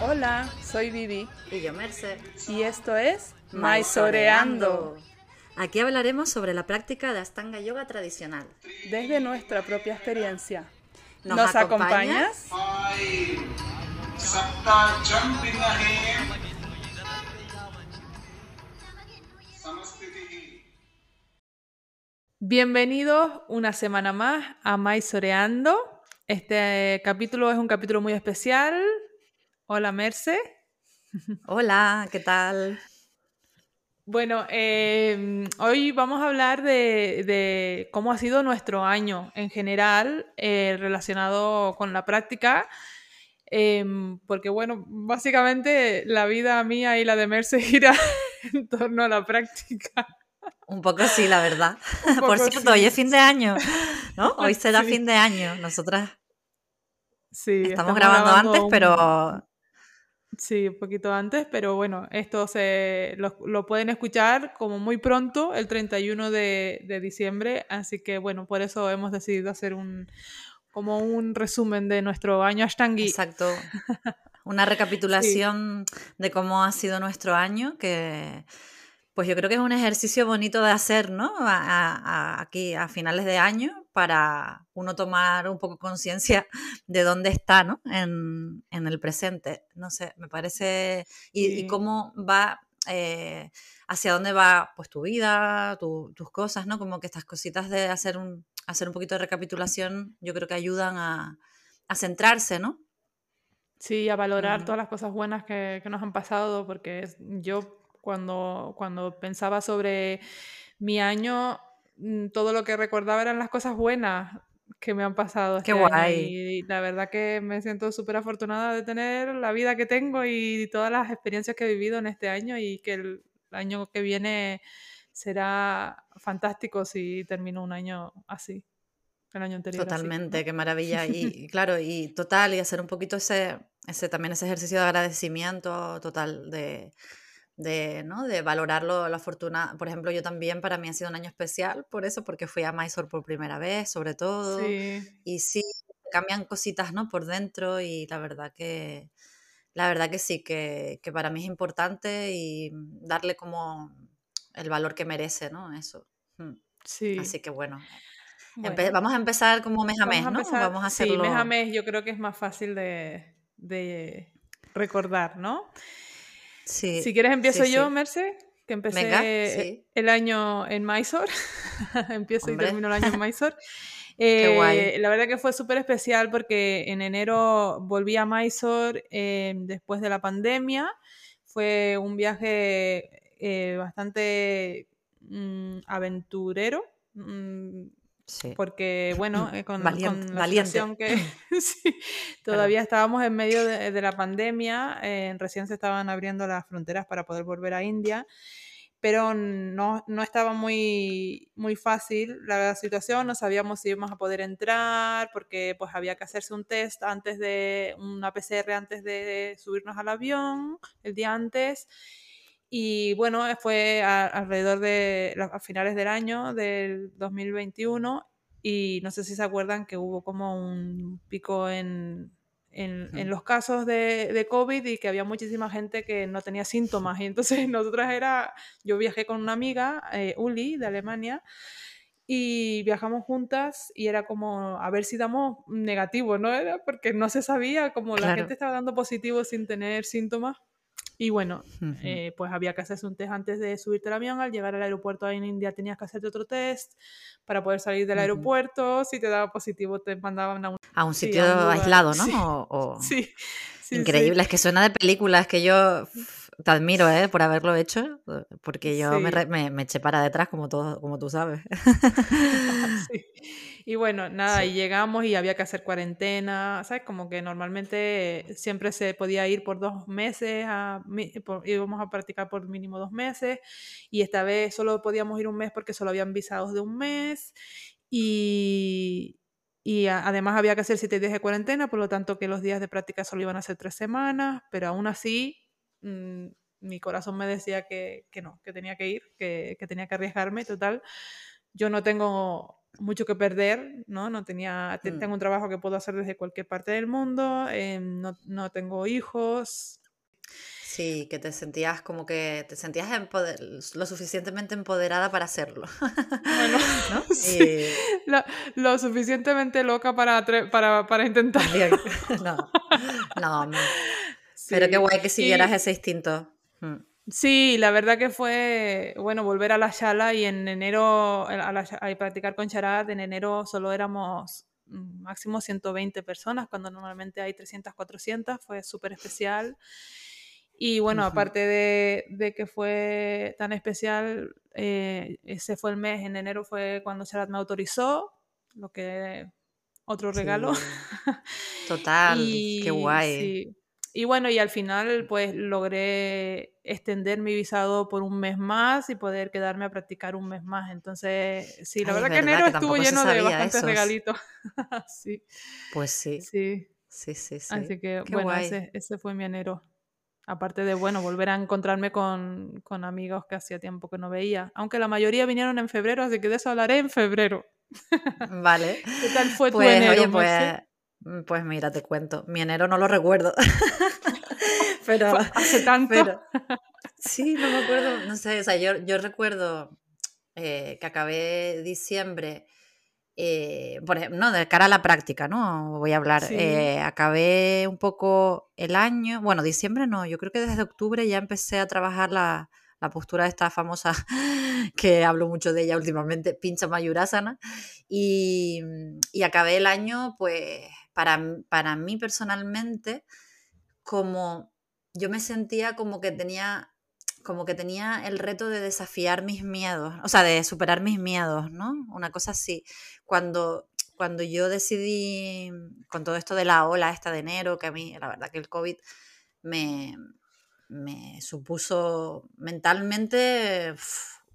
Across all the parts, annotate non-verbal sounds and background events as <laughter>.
Hola, soy Vivi. Y yo, Merce. Y esto es Maisoreando. Aquí hablaremos sobre la práctica de Astanga Yoga tradicional. Desde nuestra propia experiencia. ¿Nos ¿Nos, acompañas? acompañas? Bienvenidos una semana más a Maisoreando. Este capítulo es un capítulo muy especial. Hola, Merce. <laughs> Hola, ¿qué tal? Bueno, eh, hoy vamos a hablar de, de cómo ha sido nuestro año en general eh, relacionado con la práctica, em, porque bueno, básicamente la vida mía y la de Merce <laughs> gira en torno a la práctica. Un poco sí, la verdad. <laughs> Por cierto, hoy es fin de año, ¿no? Hoy será Sí. fin de año. Nosotras Sí, estamos, grabando, antes, un- pero Sí, un poquito antes, pero bueno, esto se lo, lo pueden escuchar como muy pronto, el 31 de, de diciembre, así que bueno, por eso hemos decidido hacer un como un resumen de nuestro año Ashtangui. exacto. <laughs> Una recapitulación de cómo ha sido nuestro año, que pues yo creo que es un ejercicio bonito de hacer, ¿no? A- a- a- aquí a finales de año para uno tomar un poco conciencia <laughs> de dónde está, ¿no? En, en el presente. No sé, me parece... Y, y Sí. cómo va... eh, hacia dónde va pues tu vida, tu- tus cosas, ¿no? Como que estas cositas de hacer un, hacer un poquito de recapitulación, yo creo que ayudan a, a centrarse, ¿no? Sí, a valorar Mm. todas las cosas buenas que, que nos han pasado, porque yo cuando, cuando pensaba sobre mi año, todo lo que recordaba eran las cosas buenas que me han pasado Qué este año guay. y la verdad que me siento súper afortunada de tener la vida que tengo y todas las experiencias que he vivido en este año y que el año que viene será fantástico si termino un año así, el año anterior. así, Totalmente, ¿no? qué maravilla. Y, y <laughs> claro, y total, y hacer un poquito ese, ese también ese ejercicio de agradecimiento total, de, de, ¿no? de valorarlo, la fortuna. Por ejemplo, yo también, para mí ha sido un año especial por eso, porque fui a Mysore por primera vez, sobre todo. Sí, Y sí, cambian cositas, ¿no? Por dentro y la verdad que, la verdad que sí, que, que para mí es importante y darle como el valor que merece, ¿no? Eso. Mm. sí. Así que bueno, vamos a empezar como mes a Vamos mes, ¿no? Vamos a sí, hacerlo. mes a mes yo creo que es más fácil de, de recordar, ¿no? Sí, Si quieres empiezo sí, yo. Merce, que empecé Venga, el año en Mysore. <laughs> empiezo y termino el año en Mysore. <laughs> Qué guay. Eh, la verdad que fue súper especial porque en enero volví a Mysore eh, después de la pandemia. Fue un viaje eh, bastante mm, aventurero. mm, Sí. porque bueno, eh, con, Valiente, con la situación que <laughs> <laughs> sí, todavía estábamos en medio de, de la pandemia, eh, recién se estaban abriendo las fronteras para poder volver a India, pero no, no estaba muy, muy fácil la situación, no sabíamos si íbamos a poder entrar, porque pues había que hacerse un test antes de, una PCR antes de subirnos al avión, el día antes, y bueno, fue a- alrededor de la- a finales del año del 2021 y no sé si se acuerdan que hubo como un pico en, en, en Mm. los casos de, de COVID y que había muchísima gente que no tenía síntomas. Y entonces <laughs> nosotras era, yo viajé con una amiga, eh, Uli, de Alemania, y viajamos juntas y era como a ver si damos negativo, ¿no? Era porque no se sabía, como la Claro. gente estaba dando positivo sin tener síntomas. Y bueno, eh, pues había que hacerse un test antes de subirte al avión. Al llegar al aeropuerto en India tenías que hacerte otro test para poder salir del aeropuerto. Si te daba positivo te mandaban a un... A un sí, sitio a un lugar. aislado, ¿no? Sí, O- o- Sí, sí, sí. Increíble, es que suena de películas que yo te admiro, ¿eh? Por haberlo hecho, porque yo me, Sí. re- me- me eché para detrás, como, todo, como tú sabes. <laughs> <laughs> Y bueno, nada, Sí. y llegamos y había que hacer cuarentena, ¿sabes? Como que normalmente siempre se podía ir por dos meses, a, por- íbamos a practicar por mínimo dos meses, y esta vez solo podíamos ir un mes porque solo habían visados de un mes, y, y a- además había que hacer siete días de cuarentena, por lo tanto que los días de práctica solo iban a ser tres semanas, pero aún así mm, mi corazón me decía que, que no, que tenía que ir, que, que tenía que arriesgarme, total. Yo no tengo mucho que perder, ¿no? No tenía, Mm. tengo un trabajo que puedo hacer desde cualquier parte del mundo, em, no, no tengo hijos, Sí, que te sentías como que te sentías empoder- lo suficientemente empoderada para hacerlo. Bueno, <laughs> ¿no? <laughs> sí, Y lo, lo suficientemente loca para, para, para intentar. también, <laughs> no, no, no. Pero qué guay que siguieras Y- ese instinto. Mm. Sí, la verdad que fue, bueno, volver a la sala y en enero, a, la, a practicar con Charat, en enero solo éramos mm, máximo 120 personas, cuando normalmente hay 300, 400, fue súper especial. Y bueno, aparte de, de que fue tan especial, eh, ese fue el mes, en enero fue cuando Charat me autorizó, lo que otro regalo. Sí. <laughs> Total, qué Y guay. sí. Y bueno, y al final pues logré extender mi visado por un mes más y poder quedarme a practicar un mes más. Entonces, sí, la Ay, es verdad que verdad enero que estuvo lleno de bastantes eso. regalitos. <laughs> Sí, Pues sí, sí. sí, sí, sí. Así que Qué bueno, ese, ese fue mi enero. Aparte de, bueno, volver a encontrarme con, con amigos que hacía tiempo que no veía. Aunque la mayoría vinieron en febrero, así que de eso hablaré en febrero. Vale. <laughs> ¿Qué tal fue tu Pues enero, oye, pues, pues mira, te cuento. Mi enero no lo recuerdo. <laughs> pero, hace tanto. pero <laughs> sí, no me acuerdo. No sé, o sea, yo, yo recuerdo eh, que acabé diciembre, eh, por ejemplo, no, de cara a la práctica, ¿no? Voy a hablar. Sí. Eh, acabé un poco el año, bueno, diciembre no, yo creo que desde octubre ya empecé a trabajar la, la postura esta famosa <laughs> que hablo mucho de ella últimamente, pincha mayurasana, y, y acabé el año, pues, para, para mí personalmente, como yo me sentía como que tenía como que tenía el reto de desafiar mis miedos, o sea, de superar mis miedos, ¿no? Una cosa así. Cuando, cuando yo decidí, con todo esto de la ola esta de enero, que a mí, la verdad que el COVID me, me supuso mentalmente,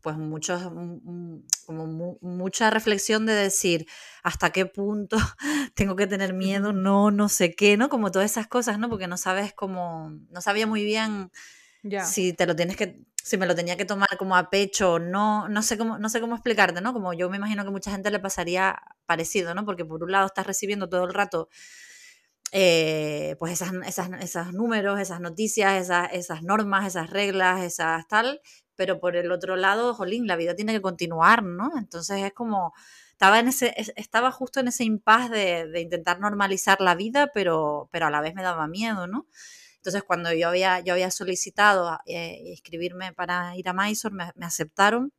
pues muchos, un- un- como mu- mucha reflexión de decir hasta qué punto <laughs> tengo que tener miedo, no, no sé qué, ¿no? Como todas esas cosas, ¿no? Porque no sabes cómo, no sabía muy bien Ya. si te lo tienes que si me lo tenía que tomar como a pecho o no no sé cómo no sé cómo explicarte no como yo me imagino que mucha gente le pasaría parecido no porque por un lado estás recibiendo todo el rato eh, pues esas, esas, esos números esas noticias esas, esas normas esas reglas esas tal pero por el otro lado jolín la vida tiene que continuar no entonces es como estaba en ese es- estaba justo en ese impasse de, intentar normalizar la vida pero pero a la vez me daba miedo no entonces, cuando yo había, yo había solicitado eh, inscribirme para ir a Mysore, me aceptaron,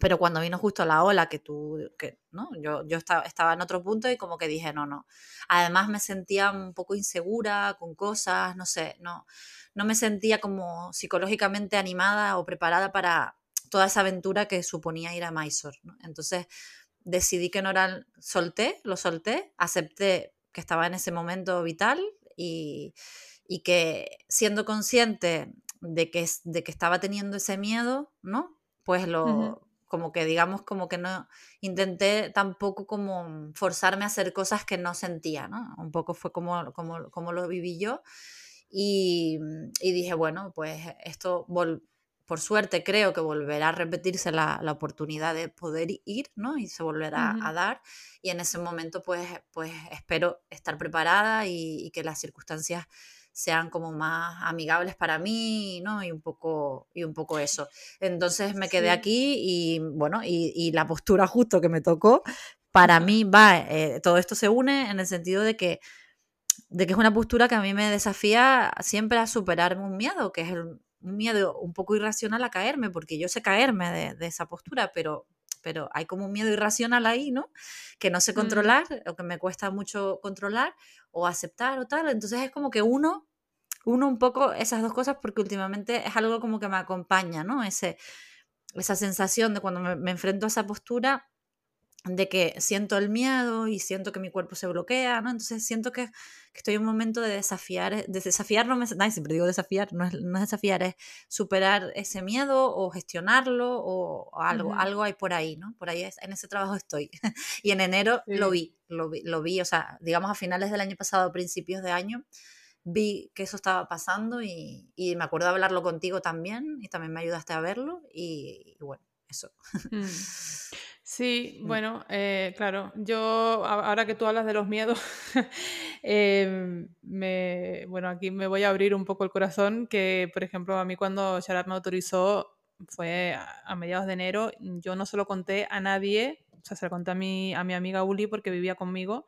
pero cuando vino justo la ola que tú, que, ¿no? Yo, yo estaba, estaba en otro punto y como que dije, no, no. Además me sentía un poco insegura con cosas, no sé, no, no me sentía como psicológicamente animada o preparada para toda esa aventura que suponía ir a Mysore, ¿no? Entonces decidí que no era, solté, lo solté, acepté que estaba en ese momento vital y, y que siendo consciente de que, de que estaba teniendo ese miedo, ¿no? Pues lo, Ujú. Como que digamos, como que no intenté tampoco como forzarme a hacer cosas que no sentía, ¿no? Un poco fue como, como, como lo viví yo y, y dije, bueno, pues esto, por suerte creo que volverá a repetirse la, la oportunidad de poder ir, ¿no? Y se volverá a dar y en ese momento pues, pues espero estar preparada y, y que las circunstancias sean como más amigables para mí, ¿no? Y un poco, y un poco eso. Entonces me quedé Sí. aquí y bueno, y, y la postura justo que me tocó, para mí va, eh, todo esto se une en el sentido de que, de que es una postura que a mí me desafía siempre a superar un miedo, que es el- un miedo un poco irracional a caerme, porque yo sé caerme de, de esa postura, pero, pero hay como un miedo irracional ahí, ¿no? Que no sé Mm. controlar, o que me cuesta mucho controlar o aceptar o tal. Entonces es como que uno, uno un poco esas dos cosas, porque últimamente es algo como que me acompaña, ¿no? Ese, esa sensación de cuando me, me enfrento a esa postura de que siento el miedo y siento que mi cuerpo se bloquea, ¿no? Entonces siento que, que estoy en un momento de desafiar, eh, de desafiar, no me, ay, siempre digo desafiar, no es, no es desafiar, es superar ese miedo o gestionarlo o, o algo, Ujú. algo hay por ahí, ¿no? Por ahí es- en ese trabajo estoy. <laughs> y en enero lo vi, lo vi, lo vi, o sea, digamos a finales del año pasado, principios de año, vi que eso estaba pasando y, y me acuerdo de hablarlo contigo también y también me ayudaste a verlo y, y bueno, eso. Mm. <laughs> Sí, mm. bueno, eh, claro, yo ahora que tú hablas de los miedos, <laughs> em, me, bueno, aquí me voy a abrir un poco el corazón, que por ejemplo a mí cuando Sharad me autorizó, fue a, mediados de enero, yo no se lo conté a nadie, o sea, se lo conté a mi, a mi amiga Uli porque vivía conmigo,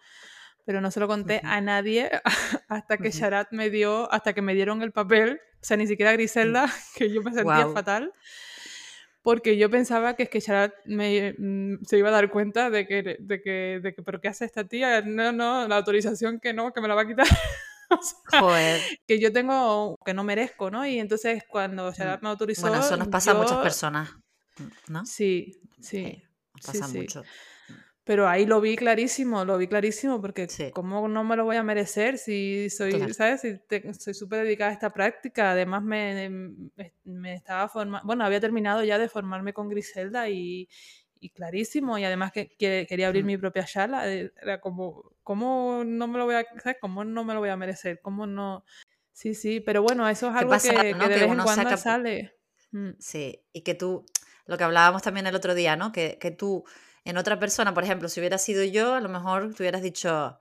pero no se lo conté a nadie <laughs> hasta que Sharat me dio, hasta que me dieron el papel, o sea, ni siquiera a Griselda, <laughs> que yo me sentía fatal porque yo pensaba que es que Sharat me, mm, se iba a dar cuenta de que, de que, de que, pero ¿qué hace esta tía? No, no, la autorización que no, que me la va a quitar. <laughs> Joder. Que yo tengo, que no merezco, ¿no? Y entonces cuando Sharat mm. me autorizó... Bueno, eso nos pasa a muchas personas, ¿no? Sí, sí. pasa mucho. Pero ahí lo vi clarísimo, lo vi clarísimo, porque ¿cómo no me lo voy a merecer si soy, ¿sabes? Si soy súper dedicada a esta práctica. Además, me, me estaba formando, bueno, había terminado ya de formarme con Griselda y, y clarísimo. Y además que, quería abrir mm. mi propia sala. Eh, era como, ¿cómo no me lo voy a, ¿sabes? ¿Cómo no me lo voy a merecer? ¿Cómo no? Sí, sí, pero bueno, eso es algo que, de vez en cuando sale. Mm. Sí, y que tú, lo que hablábamos también el otro día, ¿no? Que, que tú en otra persona, por ejemplo, si hubiera sido yo, a lo mejor te hubieras dicho,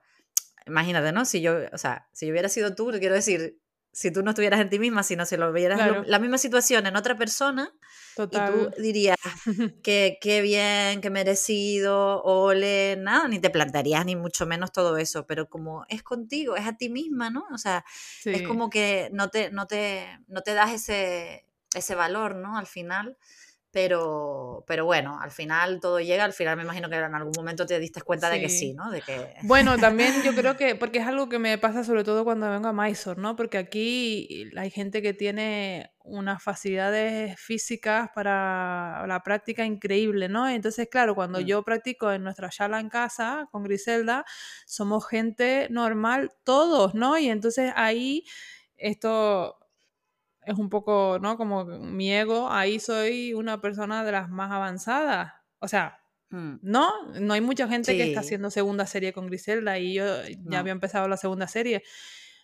imagínate, ¿no? Si yo, o sea, si yo hubiera sido tú, quiero decir, si tú no estuvieras en ti misma, sino si lo vieras la misma situación en otra persona, y tú dirías <laughs> que qué bien, qué merecido, ole, nada, ni te plantearías ni mucho menos todo eso, pero como es contigo, es a ti misma, ¿no? O sea, es como que no te, no te, no te das ese, ese valor, ¿no? Al final. Pero, pero bueno, al final todo llega, al final me imagino que en algún momento te diste cuenta de que sí, ¿no? De que... Bueno, también yo creo <laughs> que, porque es algo que me pasa sobre todo cuando vengo a Mysore, ¿no? Porque aquí hay gente que tiene unas facilidades físicas para la práctica increíble, ¿no? Entonces, claro, cuando mm. yo practico en nuestra sala en casa con Griselda, somos gente normal todos, ¿no? Y entonces ahí esto es un poco, ¿no? Como mi ego, ahí soy una persona de las más avanzadas. O sea, mm. no, no hay mucha gente que está haciendo segunda serie con Griselda y yo ya había empezado la segunda serie.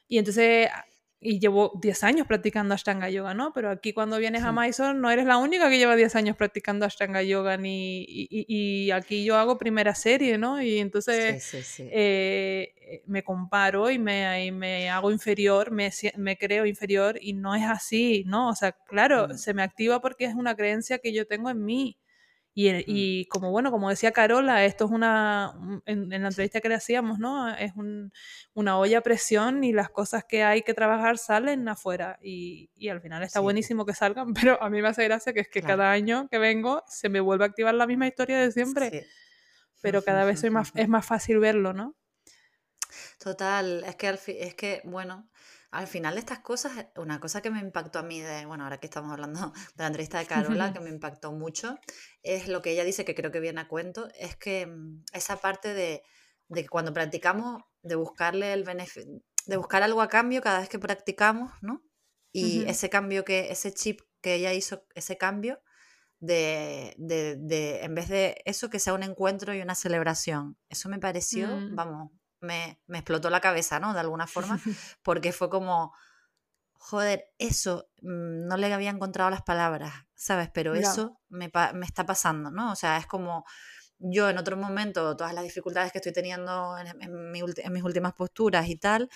Y entonces y llevo 10 años practicando Ashtanga Yoga, ¿no? Pero aquí cuando vienes a Mysore no eres la única que lleva 10 años practicando Ashtanga Yoga, ni, y, aquí yo hago primera serie, ¿no? Y entonces eh, me comparo y me, me hago inferior, me, me, creo inferior y no es así, ¿no? O sea, claro, mm. se me activa porque es una creencia que yo tengo en mí. Y, como bueno, como decía Carola, esto es una, en, la entrevista que le hacíamos, ¿no? Es una olla a presión y las cosas que hay que trabajar salen afuera. Y, al final está buenísimo que salgan, <laughs> pero a mí me hace gracia que es que cada año que vengo se me vuelve a activar la misma historia de siempre. Pero cada vez soy más, <laughs> es más fácil verlo, ¿no? Total, es que, es que bueno, al final estas cosas, eh, una cosa que me impactó a mí, de, bueno, ahora que estamos hablando <laughs> de la entrevista de Carola, que me <laughs> impactó mucho, es lo que ella dice, que creo que viene a cuento, es que mm, esa parte de, que cuando practicamos, de buscarle el de buscar algo a cambio cada vez que practicamos, ¿no? Y ese cambio que, ese chip que ella hizo, ese cambio, de, de, en vez de eso, que sea un encuentro y una celebración. Eso me pareció, mm. vamos, me, explotó la cabeza, ¿no? De alguna forma, <laughs> porque fue como, joder, eso mm, no le había encontrado las palabras, ¿sabes? Pero eso me, está pasando, ¿no? O sea, es como yo en otro momento, todas las dificultades que estoy teniendo en, mis últimas posturas y tal,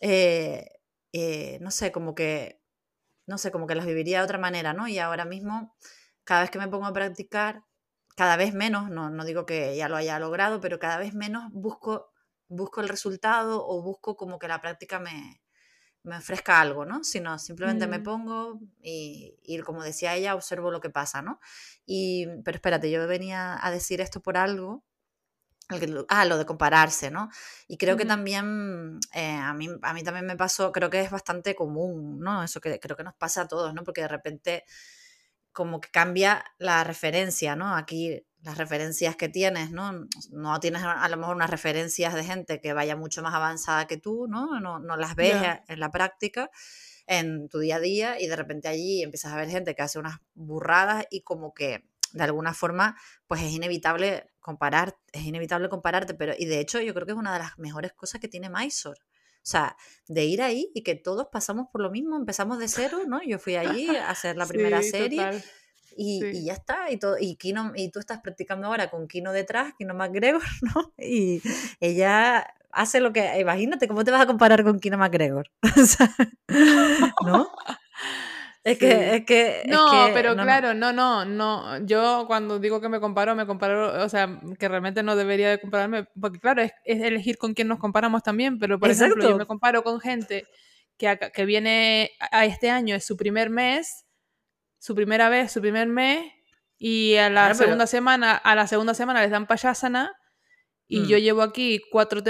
eh, eh, no sé, como que, no sé, como que las viviría de otra manera, ¿no? Y ahora mismo, cada vez que me pongo a practicar, cada vez menos, no, no digo que ya lo haya logrado, pero cada vez menos busco busco el resultado o busco como que la práctica me, me ofrezca algo, ¿no? Sino simplemente me mm. pongo y, y, como decía ella, observo lo que pasa, ¿no? Y, pero espérate, yo venía a decir esto por algo, ah, lo de compararse, ¿no? Y creo que también, eh, a, mí, a mí también me pasó, creo que es bastante común, ¿no? Eso que creo que nos pasa a todos, ¿no? Porque de repente como que cambia la referencia, ¿no? Aquí las referencias que tienes, ¿no? No tienes a lo mejor unas referencias de gente que vaya mucho más avanzada que tú, ¿no? No, no las ves en la práctica, en tu día a día, y de repente allí empiezas a ver gente que hace unas burradas y como que de alguna forma, pues es inevitable comparar, es inevitable compararte, pero, y de hecho yo creo que es una de las mejores cosas que tiene Mysore. O sea, de ir ahí y que todos pasamos por lo mismo, empezamos de cero, ¿no? Yo fui allí a hacer la primera serie y, ya está. Y, todo, y, Kino, y tú estás practicando ahora con Kino detrás, Kino McGregor, <laughs> ¿no? Y ella hace lo que. Imagínate, ¿cómo te vas a comparar con Kino McGregor? <laughs> ¿No? Es que, es que. No, pero claro, no, no, no. Yo cuando digo que me comparo, me comparo, o sea, que realmente no debería de compararme, porque claro, es, elegir con quién nos comparamos también, pero por ejemplo, yo me comparo con gente que, que viene a este año, es su primer mes, su primera vez, su primer mes, y a la segunda semana, a la segunda semana les dan payasana, y yo mm. llevo aquí cuatro,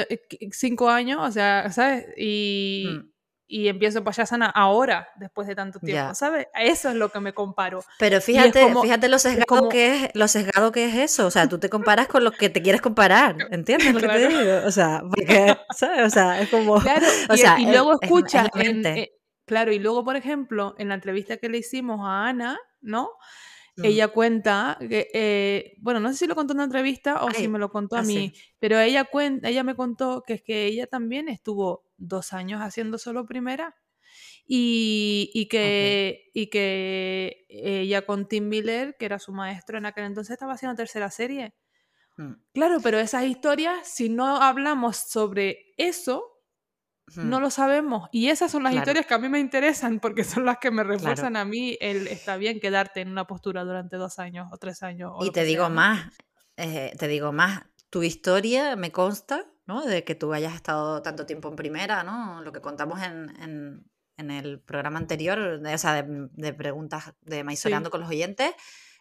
cinco años, o sea, ¿sabes? Y. Mm y empiezo payasana ahora, después de tanto tiempo, ¿sabes? Eso es lo que me comparo. Pero fíjate, fíjate lo sesgado, que es, lo sesgado que es eso, o sea, tú te comparas con lo que te quieres comparar, <laughs> ¿entiendes lo que te digo? O sea, porque, ¿sabes? O sea, es como... Claro, <laughs> o y, sea, y, luego escuchas, eh, claro, y luego, por ejemplo, en la entrevista que le hicimos a Ana, ¿no? Ella cuenta que, eh, bueno, no sé si lo contó en una entrevista o si me lo contó a ah, mí, pero ella, cuenta, ella me contó que es que ella también estuvo dos años haciendo solo primera y, y que, y que ella con Tim Miller, que era su maestro en aquel entonces, estaba haciendo tercera serie. Mm. Claro, pero esas historias, si no hablamos sobre eso, no lo sabemos. Y esas son las historias que a mí me interesan porque son las que me refuerzan a mí el está bien quedarte en una postura durante dos años o tres años. y te digo más, eh, te digo más, tu historia me consta, ¿no? De que tú hayas estado tanto tiempo en primera, ¿no? Lo que contamos en, el programa anterior, de, o sea, de, preguntas de Maisoreando con los oyentes,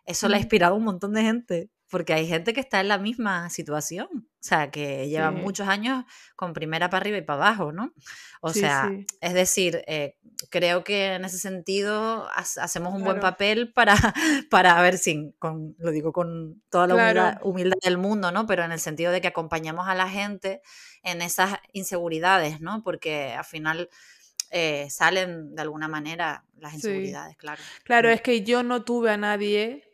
eso le ha inspirado a un montón de gente porque hay gente que está en la misma situación, o sea, que lleva muchos años con primera para arriba y para abajo, ¿no? O sea, es decir, eh, creo que en ese sentido hacemos un buen papel para, <laughs> para ver si, con, lo digo con toda la humildad, del mundo, ¿no? Pero en el sentido de que acompañamos a la gente en esas inseguridades, ¿no? Porque al final... Eh, salen de alguna manera las inseguridades, claro. Claro, es que yo no tuve a nadie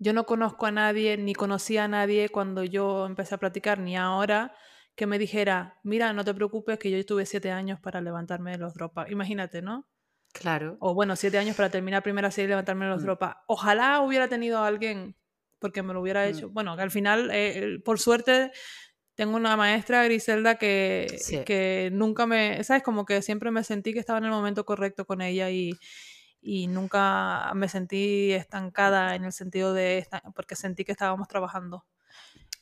yo no conozco a nadie, ni conocía a nadie cuando yo empecé a practicar, ni ahora, que me dijera, mira, no te preocupes que yo tuve siete años para levantarme de los dropas. Imagínate, ¿no? Claro. O bueno, siete años para terminar primera serie y levantarme de los mm. dropas. Ojalá hubiera tenido a alguien porque me lo hubiera hecho. Mm. Bueno, que al final, eh, por suerte, tengo una maestra, Griselda, que, que nunca me, ¿sabes? Como que siempre me sentí que estaba en el momento correcto con ella y, y nunca me sentí estancada en el sentido de, porque sentí que estábamos trabajando.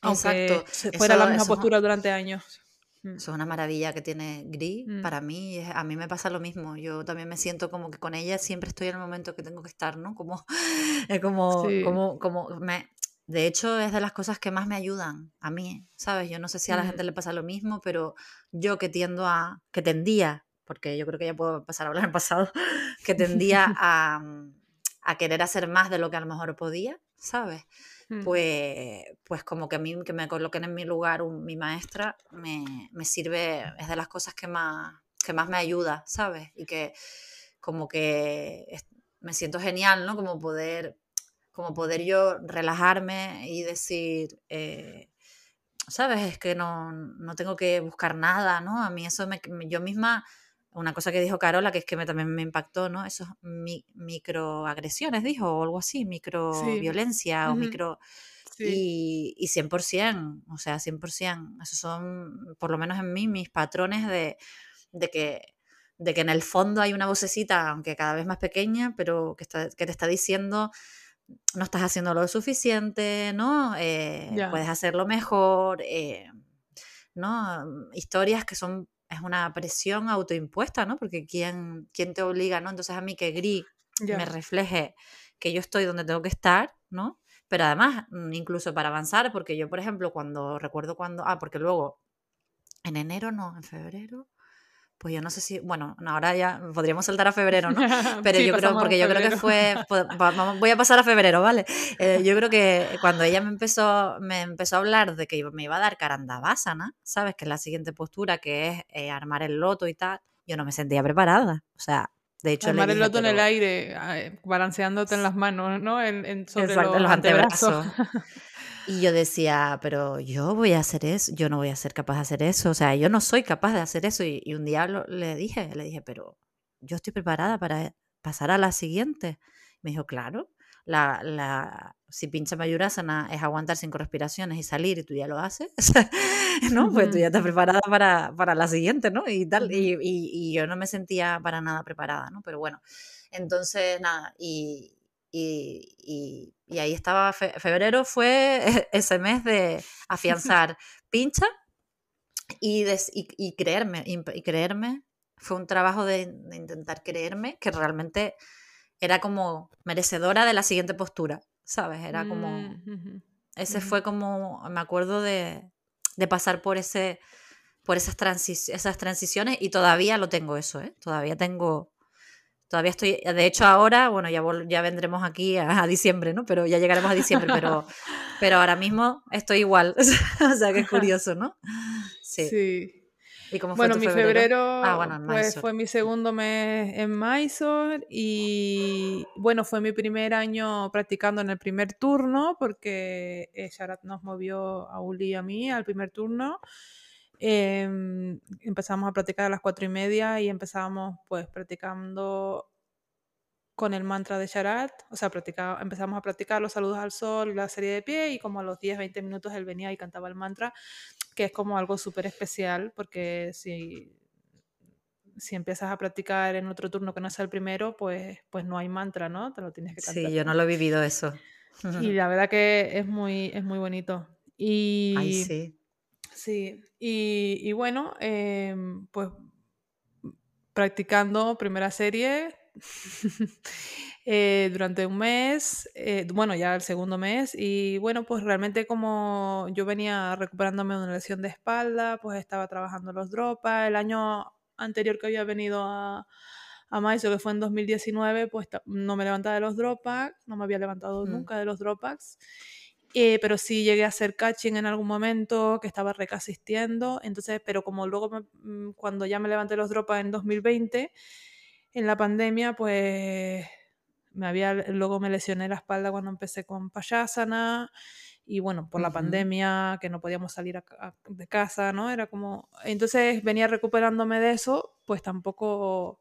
Aunque Exacto. fuera la misma postura durante años. Mm. Eso es una maravilla que tiene Gris. Mm. Para mí, a mí me pasa lo mismo. Yo también me siento como que con ella siempre estoy en el momento que tengo que estar, ¿no? Como, <laughs> como, como, como me, de hecho, es de las cosas que más me ayudan a mí, ¿sabes? Yo no sé si a la gente le pasa lo mismo, pero yo que tiendo a, que tendía porque yo creo que ya puedo pasar a hablar en <laughs> pasado, que tendía <laughs> mm, a, querer hacer más de lo que a lo mejor podía, ¿sabes? Mm. Pues, pues como que a mí que me coloquen en mi lugar mi maestra me, sirve, es de las cosas que más, que más me ayuda, ¿sabes? Y que como que me siento genial, ¿no? Como poder, como poder yo relajarme y decir, eh, ¿sabes? Es que no, no, tengo que buscar nada, ¿no? A mí eso me, yo misma una cosa que dijo Carola, que es que me, también me impactó, ¿no? Esos microagresiones, dijo, o algo así, microviolencia o micro... Y, y 100%, o sea, 100%. Esos son, por lo menos en mí, mis patrones de, de que de que en el fondo hay una vocecita, aunque cada vez más pequeña, pero que, está, que te está diciendo no estás haciendo lo suficiente, ¿no? Eh, puedes hacerlo mejor, eh, ¿no? Historias que son es una presión autoimpuesta, ¿no? Porque ¿quién, quién te obliga, ¿no? Entonces a mí que Gris me refleje que yo estoy donde tengo que estar, ¿no? Pero además, mm, incluso para avanzar, porque yo, por ejemplo, cuando recuerdo cuando, ah, porque luego, en enero, no, en febrero, pues yo no sé si, bueno, ahora ya podríamos saltar a febrero, ¿no? <laughs> Pero yo creo, porque yo creo que fue, <laughs> pues, voy a pasar a febrero, ¿vale? Eh, yo creo que cuando ella me empezó, me empezó a hablar de que me iba a dar carandabásana, ¿sabes? Que es la siguiente postura, que es eh, armar el loto y tal, yo no me sentía preparada, o sea, de hecho, Armar el loto en el aire, balanceándote en las manos, ¿no? En, sobre los, antebrazos. <laughs> Y yo decía, pero yo voy a hacer eso, yo no voy a ser capaz de hacer eso, o sea, yo no soy capaz de hacer eso. Y, un día le dije, le dije, pero yo estoy preparada para pasar a la siguiente. Me dijo, claro, la, la, si pincha Mayurasana es aguantar cinco respiraciones y salir y tú ya lo haces, <laughs> ¿no? Pues tú ya estás preparada para, para la siguiente, ¿no? Y tal, y, y, yo no me sentía para nada preparada, ¿no? Pero bueno, entonces nada, y, y, y ahí estaba, febrero fue <laughs> ese mes de afianzar pincha y, y, creerme, y, creerme, fue un trabajo de, de intentar creerme que realmente era como merecedora de la siguiente postura, ¿sabes? Era como... Mm, ese fue como, me acuerdo de, de pasar por ese por esas, esas transiciones y todavía lo tengo eso, ¿eh? Todavía tengo, todavía estoy, de hecho ahora, bueno, ya, ya vendremos aquí a, diciembre, ¿no? Pero ya llegaremos a diciembre, pero, <laughs> pero ahora mismo estoy igual, <laughs> o sea que es <laughs> curioso, ¿no? Sí. sí bueno, mi febrero, ah, pues, fue mi segundo mes en Mysore y bueno, fue mi primer año practicando en el primer turno porque Sharat nos movió a Uli y a mí al primer turno. Em, empezamos a practicar a las cuatro y media y empezábamos pues practicando con el mantra de Sharat, o sea, empezamos a practicar los saludos al sol, la serie de pie y como a los 10, 20 minutos él venía y cantaba el mantra que es como algo súper especial, porque si, si empiezas a practicar en otro turno que no sea el primero, pues, pues no hay mantra, ¿no? Te lo tienes que cantar. Sí, yo no lo he vivido eso. Y la verdad que es muy, es muy bonito. Y, Ay, sí. Sí, y, y bueno, em, pues practicando primera serie, <laughs> Eh, durante un mes, eh, bueno, ya el segundo mes, y bueno, pues realmente como yo venía recuperándome de una lesión de espalda, pues estaba trabajando los dropas, el año anterior que había venido a, a Maiso, que fue en 2019, pues no me levantaba de los dropas, no me había levantado mm. nunca de los dropas. Eh, pero sí llegué a hacer catching en algún momento, que estaba recasistiendo, entonces, pero como luego mm, cuando ya me levanté los dropas en 2020, en la pandemia, pues me había, luego me lesioné la espalda cuando empecé con payasana y bueno, por la pandemia, que no podíamos salir de casa, ¿no? Era como, entonces venía recuperándome de eso, pues tampoco,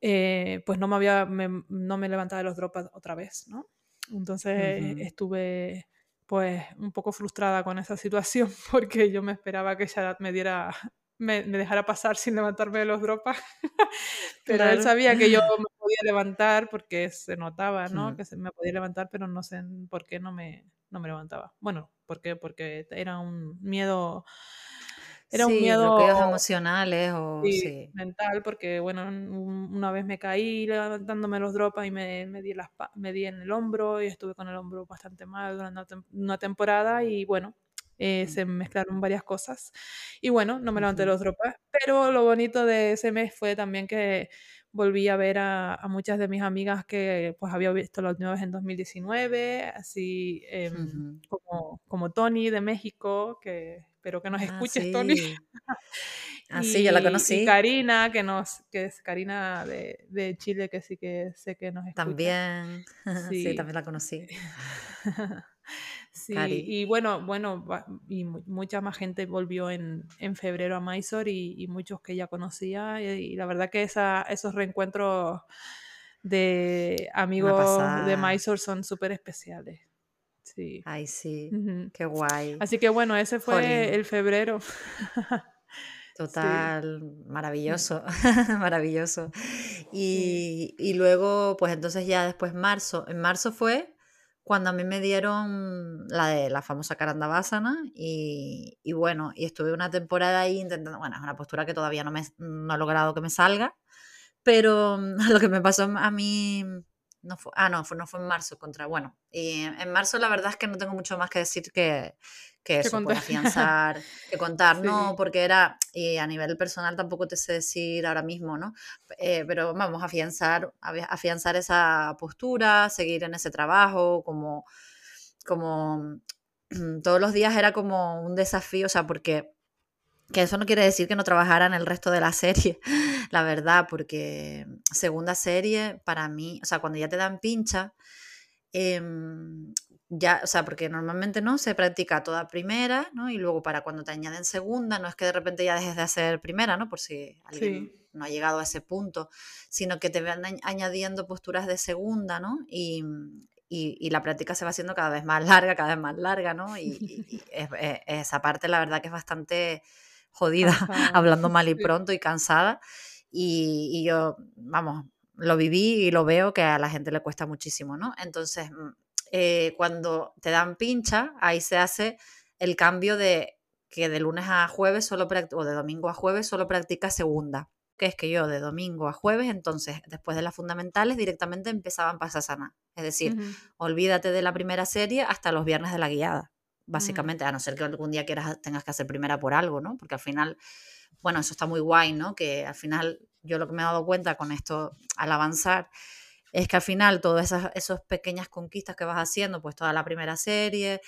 eh, pues no me había, no me levantaba de los drops otra vez, ¿no? Entonces estuve pues un poco frustrada con esa situación <laughs> porque yo me esperaba que Shadat me diera me, dejara pasar sin levantarme de los dropas. <laughs> pero él sabía que yo <laughs> me podía levantar porque se notaba, ¿no? Que se me podía levantar, pero no sé por qué no me, no me levantaba. Bueno, ¿por qué? Porque era un miedo... Era un miedo... bloqueos emocionales o... Sí, mental, porque, bueno, una vez me caí levantándome los dropas y me, me, di las, me di en el hombro y estuve con el hombro bastante mal durante una temporada y, bueno, eh, se mezclaron varias cosas. Y bueno, no me levanté los dropas. Pero lo bonito de ese mes fue también que volví a ver a, muchas de mis amigas que pues había visto la última vez en 2019, así em, como, como Tony de México, que espero que nos ah, escuches, Tony. <laughs> Ah, sí, yo la conocí. Y Karina, que, nos, que es Karina de, de, Chile, que sí que sé que nos escucha. También, <laughs> sí también la conocí. <laughs> Sí, y bueno, bueno, y mucha más gente volvió en, febrero a Mysore y, muchos que ya conocía. Y, la verdad que esa, esos reencuentros de amigos de Mysore son súper especiales. Sí. Ay, sí, qué guay. Así que bueno, ese fue el febrero. <laughs> Total, maravilloso, <laughs> maravilloso. Y, y, luego, pues entonces ya después marzo, en marzo fue cuando a mí me dieron la de la famosa Karandavasana y, y bueno, y estuve una temporada ahí intentando, bueno, es una postura que todavía no, me, no he logrado que me salga, pero <laughs> lo que me pasó a mí no fue, ah, no, fue, no fue en marzo contra, bueno, y en marzo la verdad es que no tengo mucho más que decir que, que eso, pues, afianzar, <laughs> que contar, no, porque era, y a nivel personal tampoco te sé decir ahora mismo, ¿no? Eh, pero vamos, afianzar, afianzar esa postura, seguir en ese trabajo, como, como todos los días era como un desafío, o sea, porque que eso no quiere decir que no trabajara en el resto de la serie, <laughs> la verdad, porque segunda serie, para mí, o sea, cuando ya te dan pincha, em, ya, o sea, porque normalmente no se practica toda primera, ¿no? Y luego para cuando te añaden segunda, no es que de repente ya dejes de hacer primera, ¿no? Por si alguien no ha llegado a ese punto, sino que te van añadiendo posturas de segunda, ¿no? Y, y, la práctica se va haciendo cada vez más <laughs> larga, cada vez más larga, ¿no? Y, <laughs> esa parte la verdad que es bastante jodida, <laughs> hablando mal y pronto y cansada. Y, yo, vamos, lo viví y lo veo que a la gente le cuesta muchísimo, ¿no? Entonces, mm, eh, cuando te dan pincha, ahí se hace el cambio de que de lunes a jueves solo o de domingo a jueves solo practica segunda que es que yo de domingo a jueves, entonces después de las fundamentales directamente empezaban Pasasana. Es decir, olvídate de la primera serie hasta los viernes de la guiada, básicamente, a no ser que algún día quieras, tengas que hacer primera por algo, ¿no? Porque al final, bueno, eso está muy guay, ¿no? Que al final yo lo que me he dado cuenta con esto al avanzar es que al final todas esas, esas pequeñas conquistas que vas haciendo, pues toda la primera serie,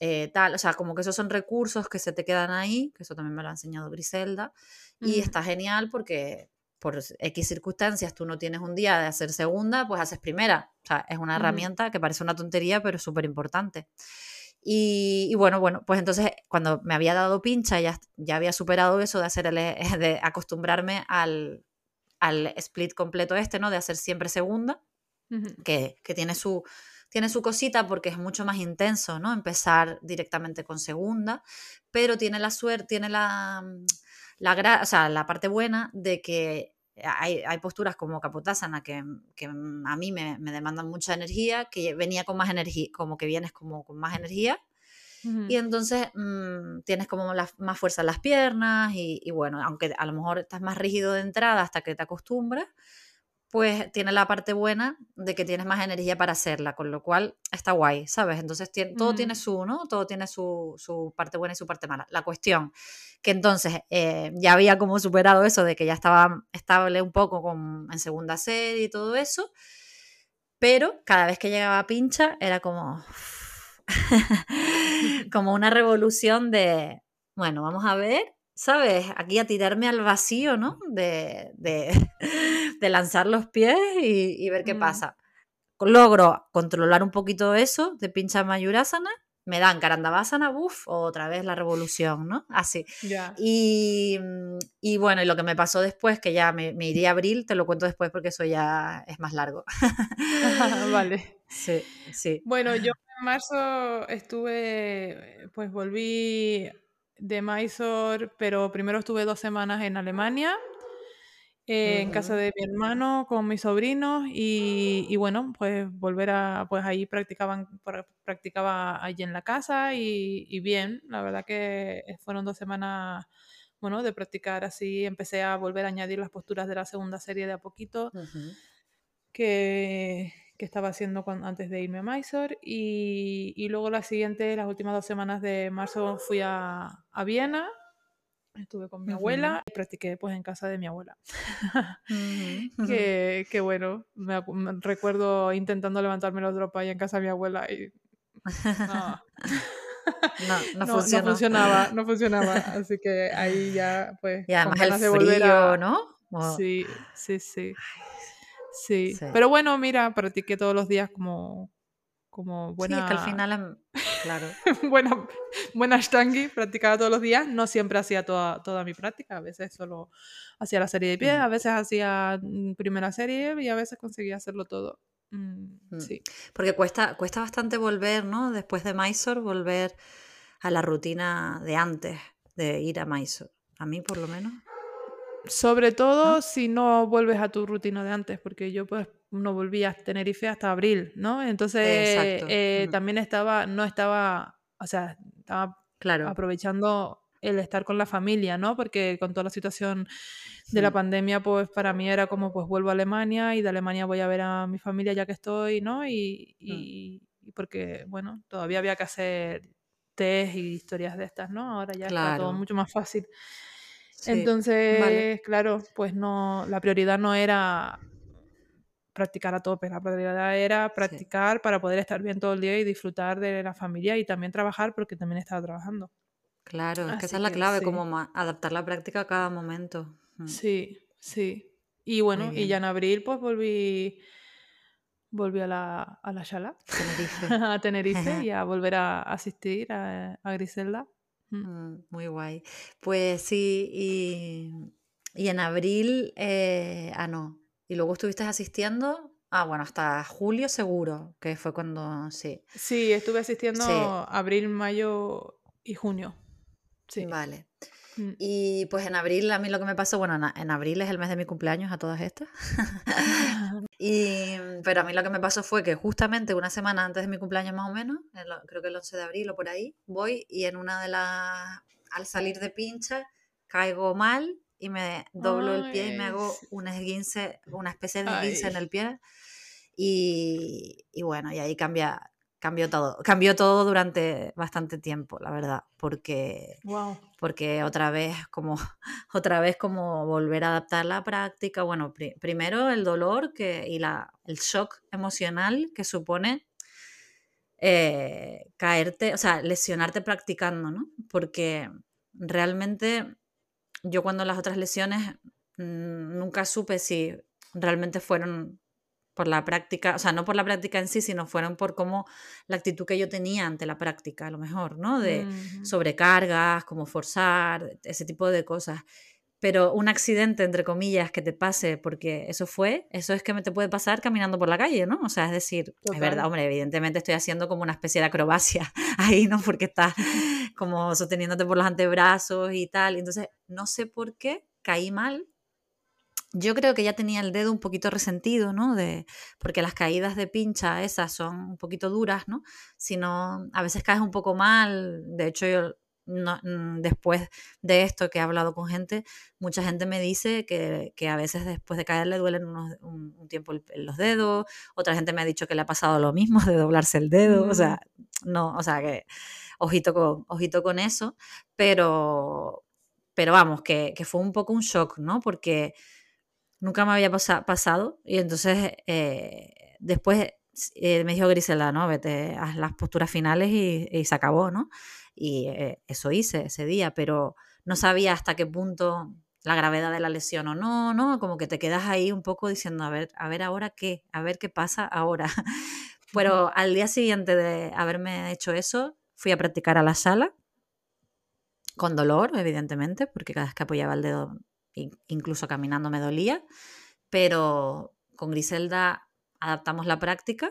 eh, tal, o sea, como que esos son recursos que se te quedan ahí, que eso también me lo ha enseñado Griselda, y está genial porque por X circunstancias tú no tienes un día de hacer segunda, pues haces primera. O sea, es una herramienta que parece una tontería, pero es súper importante. Y, bueno, bueno, pues entonces cuando me había dado pincha, ya, ya había superado eso de hacer el, <laughs> de acostumbrarme al, al split completo este, ¿no? De hacer siempre segunda, que, que, tiene su, tiene su cosita porque es mucho más intenso, ¿no? Empezar directamente con segunda, pero tiene la suerte, tiene la, mm, la, o sea, la parte buena de que hay, hay posturas como Kapotasana que, que a mí me, me, demandan mucha energía, que venía con más energía, como que vienes como con más energía. Y entonces mmm, tienes como más fuerza en las piernas y, y, bueno, aunque a lo mejor estás más rígido de entrada hasta que te acostumbras, pues tiene la parte buena de que tienes más energía para hacerla, con lo cual está guay, ¿sabes? Entonces todo tiene su, ¿no? Todo tiene su, su, parte buena y su parte mala. La cuestión que entonces eh, ya había como superado eso de que ya estaba estable un poco con, en segunda serie y todo eso, pero cada vez que llegaba a pincha era como, <laughs> <laughs> como una revolución de, bueno, vamos a ver ¿sabes? Aquí a tirarme al vacío, ¿no? De, de, <laughs> lanzar los pies y, ver qué mm. pasa. Logro controlar un poquito eso de pincha mayurasana, me dan karandavasana, uff, otra vez la revolución, ¿no? Así. Y, y, bueno, y lo que me pasó después, que ya me, me iría a abril, te lo cuento después porque eso ya es más largo. <laughs> vale. <laughs> Sí, sí. Bueno, yo en marzo estuve, pues volví de Mysore, pero primero estuve dos semanas en Alemania, eh, en casa de mi hermano con mis sobrinos y, bueno, pues volver a, pues ahí practicaban, practicaba allí en la casa y, bien, la verdad que fueron dos semanas, bueno, de practicar así, empecé a volver a añadir las posturas de la segunda serie de a poquito, que que estaba haciendo antes de irme a Mysore y, y, luego la siguiente, las últimas dos semanas de marzo fui a, a Viena, estuve con mi abuela y practiqué pues en casa de mi abuela. <laughs> que, que, bueno, me, recuerdo intentando levantarme los drops ahí en casa de mi abuela y no. <laughs> No, no, funcionaba, no funcionaba. <laughs> Así que ahí ya, pues. Y además el frío, volver a... ¿no? Sí, sí, sí. Sí. Pero bueno, mira, practiqué todos los días como, como buena. Sí, es que al final, claro. <laughs> buena, buena Ashtangi, practicaba todos los días. No siempre hacía toda, toda mi práctica, a veces solo hacía la serie de pies, a veces hacía mm, primera serie y a veces conseguía hacerlo todo. Mm, mm. sí. Porque cuesta, cuesta bastante volver, ¿no? Después de Mysore, volver a la rutina de antes de ir a Mysore. A mí, por lo menos. Sobre todo si no vuelves a tu rutina de antes, porque yo pues no volví a Tenerife hasta abril, ¿no? Entonces eh, también estaba, no estaba, o sea, estaba claro. aprovechando el estar con la familia, ¿no? Porque con toda la situación de la pandemia, pues para mí era como, pues vuelvo a Alemania y de Alemania voy a ver a mi familia ya que estoy, ¿no? Y, mm. y, porque, bueno, todavía había que hacer test y historias de estas, ¿no? Ahora ya está todo mucho más fácil. Entonces, claro, pues no, la prioridad no era practicar a tope, la prioridad era practicar para poder estar bien todo el día y disfrutar de la familia y también trabajar porque también estaba trabajando. Claro, es que esa es la clave, como adaptar la práctica a cada momento. Mm. Sí, sí. Y bueno, y ya en abril pues volví volví a la, a la Shala, <laughs> a Tenerife y <laughs> a volver a asistir a, a Griselda. Mm, muy guay. Pues sí, y, y en abril, eh, ah, no. Y luego estuviste asistiendo Ah, bueno, hasta julio seguro, que fue cuando sí. Sí, estuve asistiendo abril, mayo y junio. Sí. Vale. Mm. Y pues en abril a mí lo que me pasó, bueno, en, abril es el mes de mi cumpleaños a todas estas. <laughs> y, pero a mí lo que me pasó fue que justamente una semana antes de mi cumpleaños más o menos, creo que el 11 de abril o por ahí, voy y en una de las, al salir de pincha, caigo mal y me doblo el pie y me hago un esguince, una especie de esguince en el pie. Y, y, bueno, y ahí cambia, cambió todo. Cambió todo durante bastante tiempo, la verdad, porque, porque otra vez como <laughs> otra vez como volver a adaptar la práctica. Bueno, primero el dolor que, y la, el shock emocional que supone eh, caerte, o sea, lesionarte practicando, ¿no? Porque realmente yo cuando las otras lesiones mm, nunca supe si realmente fueron por la práctica, o sea, no por la práctica en sí, sino fueron por cómo la actitud que yo tenía ante la práctica, a lo mejor, ¿no? De sobrecargas, como forzar, ese tipo de cosas. Pero un accidente, entre comillas, que te pase, porque eso fue, eso es que me te puede pasar caminando por la calle, ¿no? O sea, es decir, es verdad, hombre, evidentemente estoy haciendo como una especie de acrobacia <laughs> ahí, ¿no? Porque estás <laughs> como sosteniéndote por los antebrazos y tal. Entonces, no sé por qué caí mal, yo creo que ya tenía el dedo un poquito resentido, ¿no? De, porque las caídas de pincha esas son un poquito duras, ¿no? Si no, a veces caes un poco mal. De hecho, yo mm, después de esto que he hablado con gente, mucha gente me dice que, a veces después de caer le duelen un, tiempo los dedos. Otra gente me ha dicho que le ha pasado lo mismo <laughs> de doblarse el dedo. O sea, mm. no, o sea que ojito con, ojito con eso. Pero, pero vamos, que, que fue un poco un shock, ¿no? Porque nunca me había pasado. Y entonces eh, después eh, me dijo Griselda, ¿no? Vete, haz las posturas finales y, se acabó, ¿no? Y eh, eso hice ese día, pero no sabía hasta qué punto la gravedad de la lesión o no, ¿no? Como que te quedas ahí un poco diciendo, a ver, a ver ahora qué, a ver qué pasa ahora. <laughs> Pero al día siguiente de haberme hecho eso, fui a practicar a la sala, con dolor, evidentemente, porque cada vez que apoyaba el dedo incluso caminando me dolía, pero con Griselda adaptamos la práctica